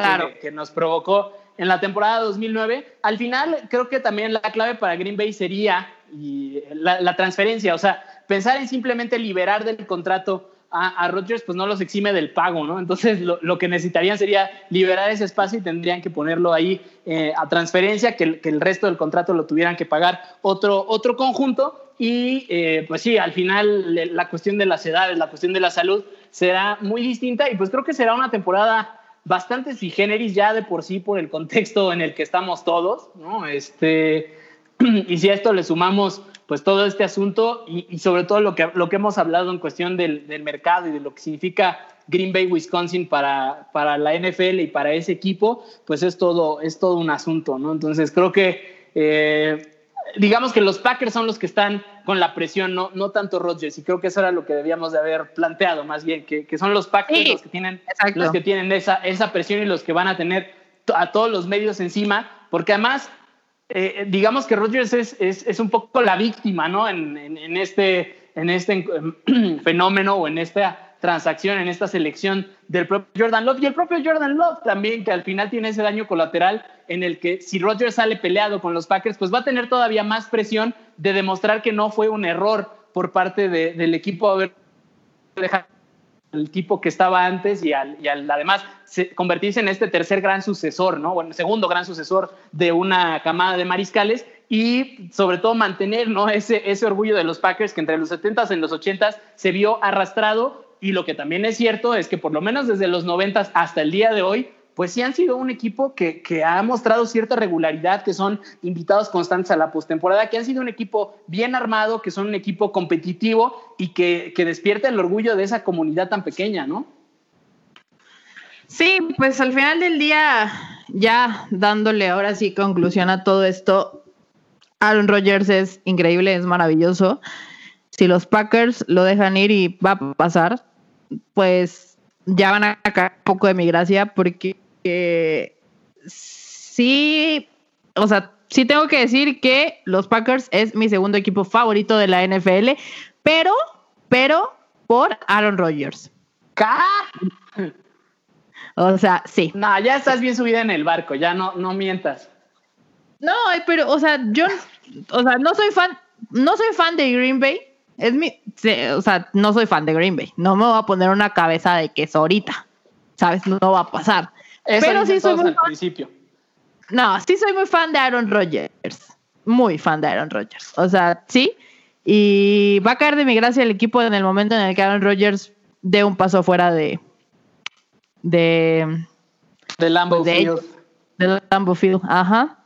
que- nos provocó en la temporada 2009. Al final, creo que también la clave para Green Bay sería y la, la transferencia, o sea, pensar en simplemente liberar del contrato a, Rodgers, pues no los exime del pago, ¿no? Entonces, lo, lo que necesitarían sería liberar ese espacio y tendrían que ponerlo ahí eh, a transferencia, que, que el resto del contrato lo tuvieran que pagar otro, otro conjunto. Y eh, pues sí, al final la cuestión de las edades, la cuestión de la salud será muy distinta y pues creo que será una temporada bastante sui generis ya de por sí por el contexto en el que estamos todos, ¿no? Este, y si a esto le sumamos pues todo este asunto y, y sobre todo lo que, lo que hemos hablado en cuestión del, del mercado y de lo que significa Green Bay, Wisconsin para, para la NFL y para ese equipo, pues es todo, es todo un asunto, ¿no? Entonces creo que eh, digamos que los Packers son los que están con la presión, no, no tanto Rodgers, y creo que eso era lo que debíamos de haber planteado más bien, que, que son los Packers Sí, los que tienen, exacto. los que tienen esa, esa presión y los que van a tener a todos los medios encima, porque además eh, digamos que Rodgers es, es, es un poco la víctima, ¿no? En, en, este, en este em, fenómeno o en esta transacción, en esta selección del propio Jordan Love y el propio Jordan Love también, que al final tiene ese daño colateral en el que si Rodgers sale peleado con los Packers, pues va a tener todavía más presión de demostrar que no fue un error por parte de, del equipo haber dejado el tipo que estaba antes y al, y al además se, convertirse en este tercer gran sucesor, ¿no? Bueno, segundo gran sucesor de una camada de mariscales y sobre todo mantener, ¿no? Ese, ese orgullo de los Packers que entre los 70s y los 80s se vio arrastrado y lo que también es cierto es que por lo menos desde los 90s hasta el día de hoy pues sí han sido un equipo que, ha mostrado cierta regularidad, que son invitados constantes a la postemporada, que han sido un equipo bien armado, que son un equipo competitivo y que, que despierta el orgullo de esa comunidad tan pequeña, ¿no? Sí, pues al final del día, ya dándole ahora sí conclusión a todo esto, Aaron Rodgers es increíble, es maravilloso. Si los Packers lo dejan ir y va a pasar, pues ya van a caer un poco de mi gracia porque eh, sí, o sea, sí tengo que decir que los Packers es mi segundo equipo favorito de la NFL, pero, pero por Aaron Rodgers. ¿Ca? O sea, sí. No, ya estás bien subida en el barco, ya no, no mientas. No, pero, o sea, yo, o sea, no soy fan, no soy fan de Green Bay. Es mi, o sea, no soy fan de Green Bay. No me voy a poner una cabeza de queso ahorita. ¿Sabes? No va a pasar. Eso pero sí soy muy al fan. principio. No, sí soy muy fan de Aaron Rodgers. Muy fan de Aaron Rodgers. O sea, sí. Y va a caer de mi gracia el equipo en el momento en el que Aaron Rodgers dé un paso fuera de. de. De Lambeau de, Field. de Lambeau Field. Ajá.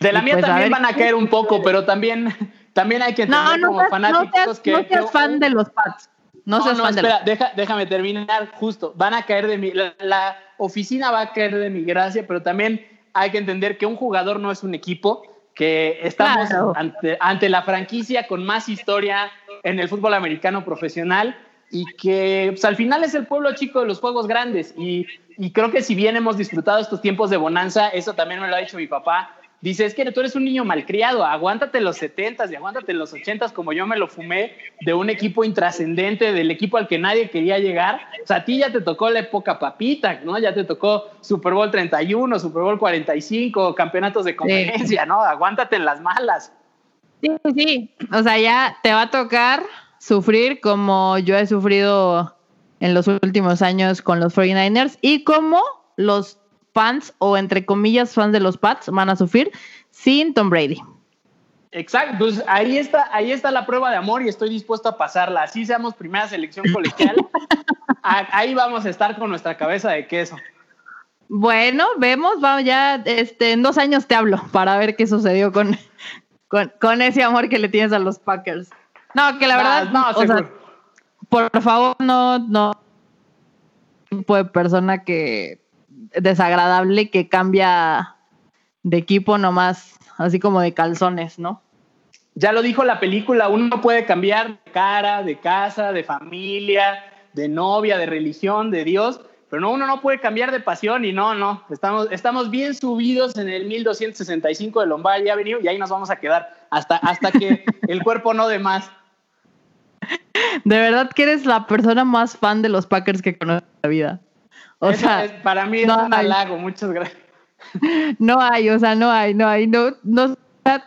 De la Y mía pues, a también ver van a caer un poco, pero también, también hay que entender No, no como seas, no fanáticos seas, que... no seas que- fan de los Pats. No, No, no, espera, deja- déjame terminar justo. Van a caer de mi... La, la oficina va a caer de mi gracia, pero también hay que entender que un jugador no es un equipo, que estamos Claro. ante, ante la franquicia con más historia en el fútbol americano profesional y que pues, al final es el pueblo chico de los juegos grandes. Y, y creo que si bien hemos disfrutado estos tiempos de bonanza, eso también me lo ha dicho mi papá, dice, es que tú eres un niño malcriado, aguántate los 70s y aguántate los 80s como yo me lo fumé de un equipo intrascendente, del equipo al que nadie quería llegar. O sea, a ti ya te tocó la época papita, ¿no? Ya te tocó Super Bowl 31, Super Bowl 45, campeonatos de conferencia, ¿no? Aguántate en las malas. Sí, sí. O sea, ya te va a tocar sufrir como yo he sufrido en los últimos años con los 49ers y como los fans o entre comillas fans de los Pats van a sufrir sin Tom Brady. Exacto, pues ahí está, ahí está la prueba de amor y estoy dispuesto a pasarla. Así seamos primera selección colegial, ahí vamos a estar con nuestra cabeza de queso. Bueno, vemos, vamos ya, este, en dos años te hablo para ver qué sucedió con, con, con ese amor que le tienes a los Packers. No, que la verdad, no, o sea, seguro. por favor, no, no, tipo de persona que desagradable que cambia de equipo nomás, así como de calzones, ¿no? Ya lo dijo la película, uno puede cambiar de cara, de casa, de familia, de novia, de religión, de Dios, pero no, uno no puede cambiar de pasión y no, no, estamos, estamos bien subidos en el 1265 de Lombard Avenue y ahí nos vamos a quedar hasta, hasta que el cuerpo no dé más. De verdad que eres la persona más fan de los Packers que conozco en la vida. O Eso sea, es- para mí es no un hay. halago, muchas gracias. No hay, o sea, no hay, no hay, no, no,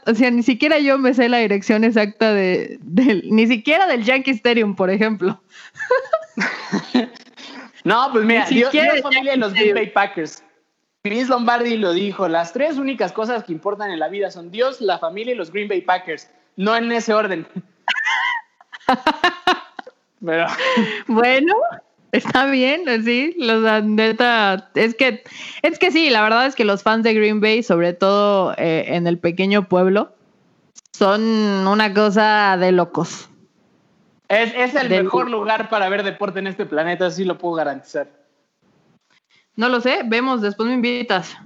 o sea, ni siquiera yo me sé la dirección exacta de, del, ni siquiera del Yankee Stadium, por ejemplo. No, pues mira, Ni Dios, siquiera Dios familia y los Green Bay Packers. Chris Lombardi lo dijo, las tres únicas cosas que importan en la vida son Dios, la familia y los Green Bay Packers. No en ese orden. Pero Bueno, está bien, sí, los neta, es que, es que sí, la verdad es que los fans de Green Bay, sobre todo eh, en el pequeño pueblo, son una cosa de locos. es, es el mejor lugar para ver deporte en este planeta, así lo puedo garantizar. No lo sé, vemos, después me invitas.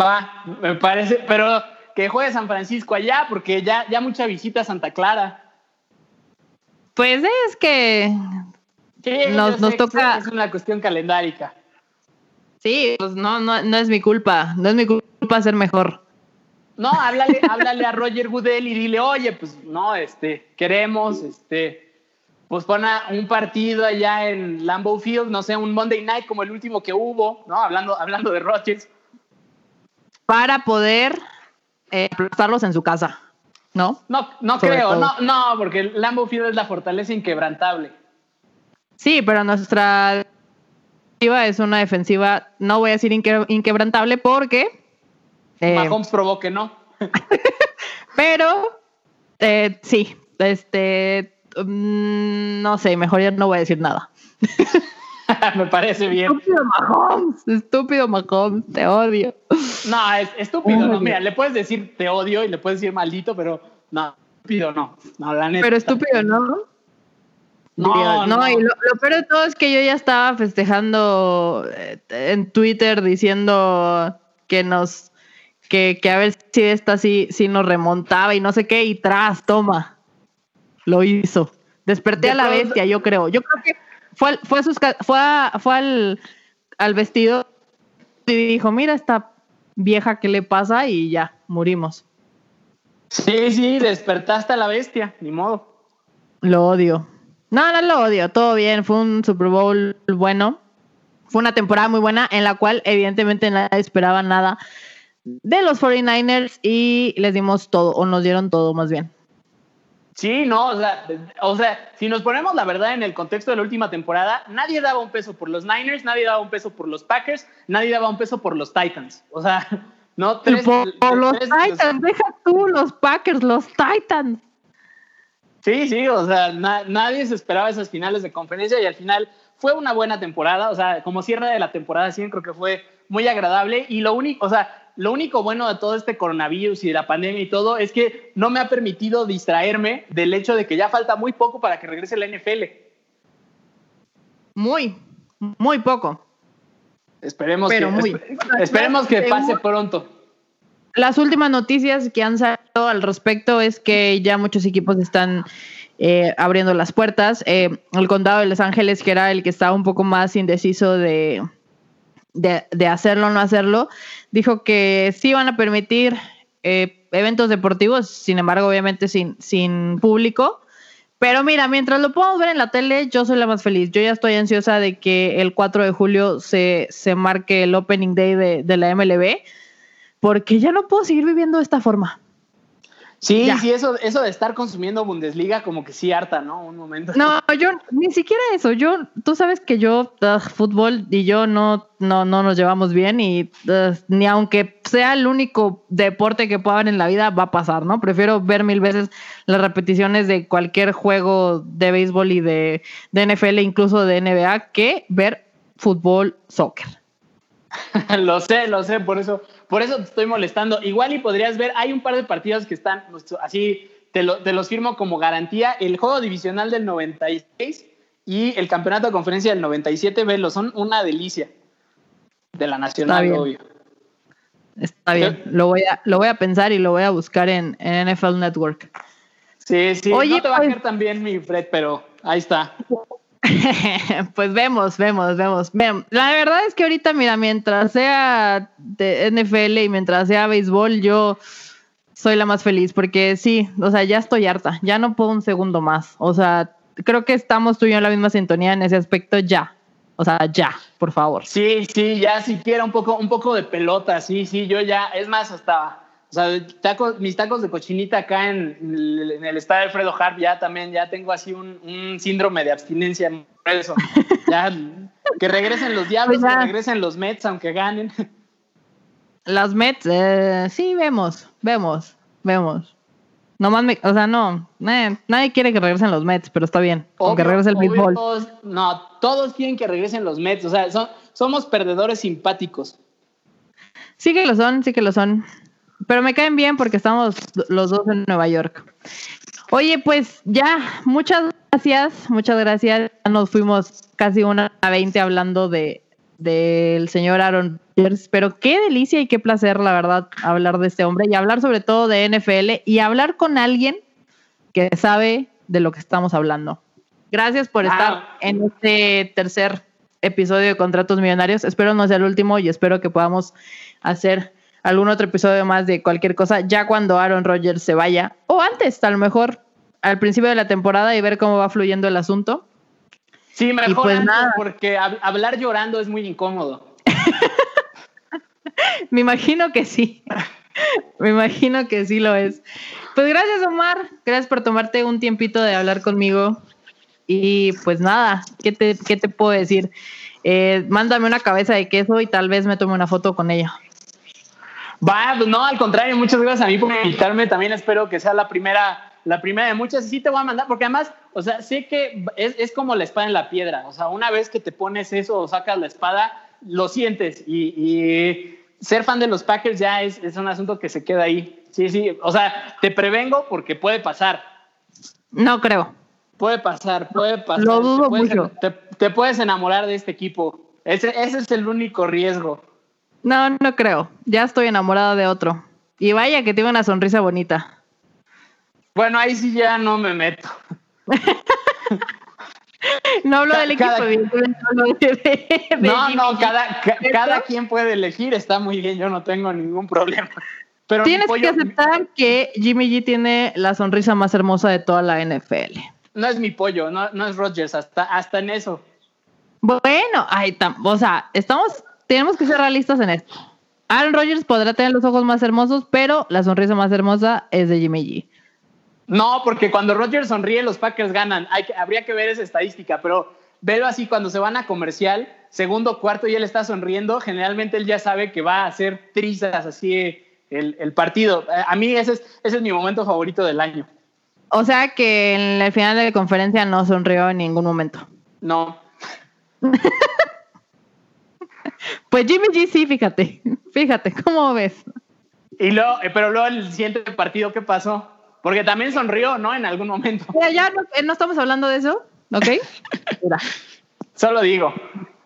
Va, me parece, pero que juegue San Francisco allá, porque ya, ya mucha visita a Santa Clara. Pues es que Sí, Nos- toca- Es una cuestión calendárica. Sí, pues no, no, no es mi culpa, no es mi culpa ser mejor. No, háblale, háblale a Roger Goodell y dile, oye, pues no, este, queremos, este, pues pon un partido allá en Lambeau Field, no sé, un Monday Night como el último que hubo, ¿no? Hablando, hablando de Rodgers. Para poder eh, aplastarlos en su casa, ¿no? No, no Sobre creo, todo. no, no, porque Lambeau Field es la fortaleza inquebrantable. Sí, pero nuestra defensiva es una defensiva, no voy a decir inque- inquebrantable porque... eh, Mahomes probó que no. pero eh, sí, este... mm, no sé, mejor ya no voy a decir nada. Me parece bien. Estúpido Mahomes, estúpido Mahomes, te odio. No, es estúpido, no. Mira, le puedes decir te odio y le puedes decir maldito, pero no, estúpido no. No, la neta. Pero estúpido, ¿no? No, y lo, lo peor de todo es que yo ya estaba festejando eh, en Twitter diciendo que nos, que, que a ver si esta sí, sí nos remontaba y no sé qué, y tras, toma, lo hizo. Desperté De a la bestia, yo creo. Yo creo que fue, al- fue, a sus fue, a- fue al, al vestido y dijo, mira esta vieja, ¿qué le pasa? Y ya, morimos. Sí, sí, despertaste a la bestia, ni modo. Lo odio. No, no lo odio, todo bien, fue un Super Bowl bueno. Fue una temporada muy buena en la cual evidentemente nadie esperaba nada de los 49ers y les dimos todo, o nos dieron todo más bien. Sí, no, o sea, o sea, si nos ponemos la verdad en el contexto de la última temporada, nadie daba un peso por los Niners, nadie daba un peso por los Packers, nadie daba un peso por los Titans. O sea, no, tres, por, los Titans, deja tú los Packers, los Titans. Sí, sí, o sea, nadie se esperaba esas finales de conferencia y al final fue una buena temporada, o sea, como cierre de la temporada sí, creo que fue muy agradable y lo único, o sea, lo único bueno de todo este coronavirus y de la pandemia y todo es que no me ha permitido distraerme del hecho de que ya falta muy poco para que regrese la NFL. Muy, muy poco. Esperemos que, esperemos que pase pronto. Las últimas noticias que han salido al respecto es que ya muchos equipos están eh, abriendo las puertas. Eh, el condado de Los Ángeles, que era el que estaba un poco más indeciso de, de, hacerlo o no hacerlo, dijo que sí van a permitir eh, eventos deportivos, sin embargo, obviamente sin, sin público. Pero mira, mientras lo podamos ver en la tele, yo soy la más feliz. Yo ya estoy ansiosa de que el 4 de julio se, se marque el opening day de, de la MLB, porque ya no puedo seguir viviendo de esta forma. Sí, sí, eso, eso de estar consumiendo Bundesliga como que sí harta, ¿no? Un momento. No, yo ni siquiera eso. Yo, tú sabes que yo fútbol y yo no, no, no nos llevamos bien y ni aunque sea el único deporte que pueda haber en la vida va a pasar, ¿no? Prefiero ver mil veces las repeticiones de cualquier juego de béisbol y de, de NFL, incluso de NBA, que ver fútbol, soccer. lo sé, lo sé, por eso por eso te estoy molestando. Igual y podrías ver, hay un par de partidos que están pues, así, te, los firmo como garantía. El juego divisional del 96 y el campeonato de conferencia del 97, velo, son una delicia. De la nacional, obvio. Está bien, lo voy, a, lo voy a pensar y lo voy a buscar en, NFL Network. Sí, sí, Oye, no te va a caer tan bien mi Fred, pero ahí está. pues vemos, vemos, vemos. La verdad es que ahorita, mira, mientras sea de NFL y mientras sea béisbol, yo soy la más feliz porque sí, o sea, ya estoy harta, ya no puedo un segundo más. O sea, creo que estamos tú y yo en la misma sintonía en ese aspecto ya. O sea, ya, por favor. Sí, sí, ya siquiera un poco, un poco de pelota, sí, sí, yo ya, es más, hasta o sea, mis tacos de cochinita acá en, el estadio Alfredo Harp, ya también, ya tengo así un, síndrome de abstinencia eso. Ya, que regresen los diablos, pues que regresen los Mets, aunque ganen. Las Mets, eh, sí, vemos, vemos, vemos. No más, o sea, no, nadie quiere que regresen los Mets, pero está bien, aunque regrese el béisbol. No, todos quieren que regresen los Mets, o sea, son, somos perdedores simpáticos. Sí que lo son, sí que lo son. Pero me caen bien porque estamos los dos en Nueva York. Oye, pues ya, muchas gracias, muchas gracias. Nos fuimos casi una a veinte hablando de del señor Aaron Rodgers, pero qué delicia y qué placer, la verdad, hablar de este hombre y hablar sobre todo de NFL y hablar con alguien que sabe de lo que estamos hablando. Gracias por estar en este tercer episodio de Contratos Millonarios. Espero no sea el último y espero que podamos hacer algún otro episodio más de cualquier cosa, ya cuando Aaron Rodgers se vaya, o antes, a lo mejor al principio de la temporada y ver cómo va fluyendo el asunto. Sí, mejor pues nada. porque hablar llorando es muy incómodo. Me imagino que sí. Me imagino que sí lo es. Pues gracias, Omar. Gracias por tomarte un tiempito de hablar conmigo. Y pues nada, ¿qué te, qué te puedo decir? Eh, mándame una cabeza de queso y tal vez me tome una foto con ella. Va, no, al contrario, muchas gracias a mí por invitarme. También espero que sea la primera, la primera de muchas. Y sí te voy a mandar, porque además, o sea, sé que es, es como la espada en la piedra. O sea, una vez que te pones eso o sacas la espada, lo sientes. Y, ser fan de los Packers ya es, es, un asunto que se queda ahí. Sí, sí. O sea, te prevengo porque puede pasar. No creo. Puede pasar, puede pasar. Lo dudo te puedes, mucho. Te, puedes enamorar de este equipo. Ese, ese es el único riesgo. No, no creo. Ya estoy enamorada de otro. Y vaya que tiene una sonrisa bonita. Bueno, ahí sí ya no me meto. no hablo del equipo, No, no, cada, cada quien puede elegir, está muy bien, yo no tengo ningún problema. Pero Tienes pollo- que aceptar que Jimmy G tiene la sonrisa más hermosa de toda la NFL. No es mi pollo, no, no es Rodgers, hasta, hasta en eso. Bueno, ay, tam- o sea, estamos, tenemos que ser realistas en esto. Aaron Rodgers podrá tener los ojos más hermosos, pero la sonrisa más hermosa es de Jimmy G. No, porque cuando Rodgers sonríe, los Packers ganan. Hay que, habría que ver esa estadística, pero velo así, cuando se van a comercial, segundo, cuarto y él está sonriendo, generalmente él ya sabe que va a hacer trizas así el, el partido. Eh, A mí ese es, ese es mi momento favorito del año. O sea que en el final de la conferencia no sonrió en ningún momento. No. Pues Jimmy G sí, fíjate, fíjate, ¿cómo ves? Y luego, eh, pero luego el siguiente partido, ¿qué pasó? Porque también sonrió, ¿no? En algún momento. Mira, ya no, eh, no estamos hablando de eso, ¿ok? Mira, Solo digo,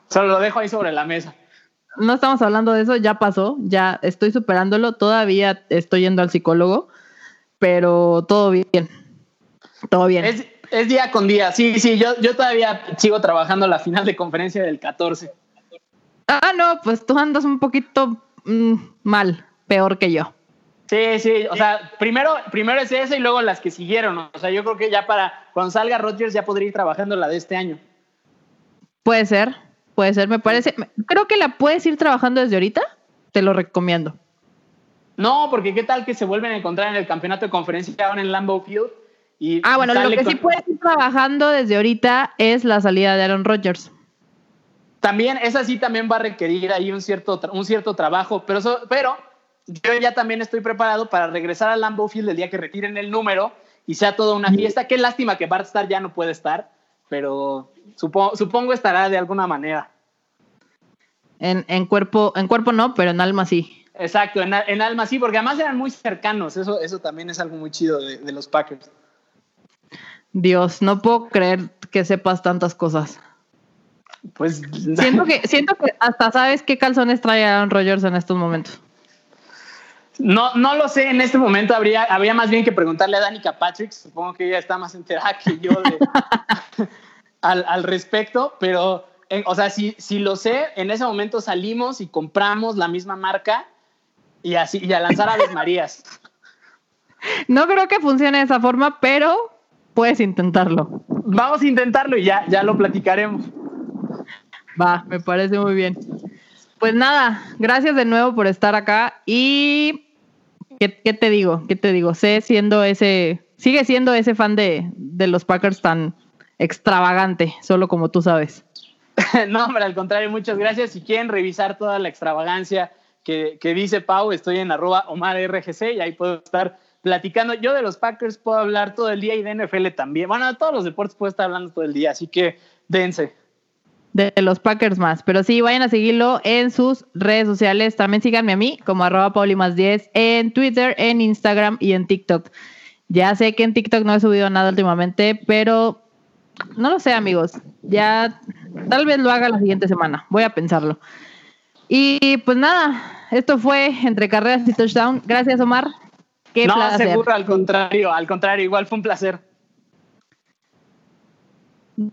solo lo dejo ahí sobre la mesa. no estamos hablando de eso, ya pasó, ya estoy superándolo, todavía estoy yendo al psicólogo, pero todo bien, todo bien. Es, es día con día. Sí, sí, yo, yo todavía sigo trabajando la final de conferencia del 14. Ah, no, pues tú andas un poquito mm, mal, peor que yo. Sí, sí, o sea, primero, primero es esa y luego las que siguieron. O sea, yo creo que ya para cuando salga Rodgers ya podría ir trabajando la de este año. Puede ser, puede ser, me parece. Creo que la puedes ir trabajando desde ahorita, te lo recomiendo. No, porque qué tal que se vuelven a encontrar en el campeonato de conferencia ahora en Lambeau Field. Y Ah, bueno, lo que con- sí puedes ir trabajando desde ahorita es la salida de Aaron Rodgers. También, esa sí también va a requerir ahí un cierto, un cierto trabajo, pero, eso- pero yo ya también estoy preparado para regresar al Lambeau Field el día que retiren el número y sea toda una fiesta. Qué lástima que Bart Starr ya no puede estar, pero supongo, supongo estará de alguna manera. En, en cuerpo, en cuerpo no, pero en alma sí. Exacto, en, en alma sí, porque además eran muy cercanos, eso, eso también es algo muy chido de, de los Packers. Dios, no puedo creer que sepas tantas cosas. Pues Siento que, siento que hasta sabes qué calzones trae Aaron Rodgers en estos momentos. no, no lo sé, en este momento habría, habría más bien que preguntarle a Danica Patrick, supongo que ella está más enterada que yo de- al, al respecto, pero, en- o sea, si, si lo sé, en ese momento salimos y compramos la misma marca y así, y a lanzar Aves Marías. No creo que funcione de esa forma, pero puedes intentarlo. Vamos a intentarlo y ya, ya lo platicaremos. Va, me parece muy bien. Pues nada, gracias de nuevo por estar acá y ¿qué, te digo? ¿Qué te digo? Sé siendo ese, sigue siendo ese fan de, de los Packers tan extravagante, solo como tú sabes. No, hombre, al contrario, muchas gracias. Si quieren revisar toda la extravagancia que, que dice Pau, estoy en arroba OmarRGC y ahí puedo estar platicando. Yo de los Packers puedo hablar todo el día y de NFL también. Bueno, de todos los deportes puedo estar hablando todo el día, así que dense. De los Packers más. Pero sí, vayan a seguirlo en sus redes sociales. También síganme a mí como arroba Pauli más 10 en Twitter, en Instagram y en TikTok. Ya sé que en TikTok no he subido nada últimamente, pero no lo sé, amigos. Ya tal vez lo haga la siguiente semana. Voy a pensarlo. Y pues nada, esto fue entre carreras y touchdown. Gracias, Omar. Qué no, placer. seguro, al contrario, al contrario, igual fue un placer.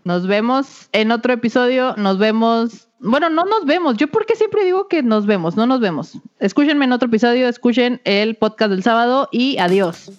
Nos vemos en otro episodio. Nos vemos. Bueno, no nos vemos. Yo porque siempre digo que nos vemos, no nos vemos. Escúchenme en otro episodio, escuchen el podcast del sábado y adiós.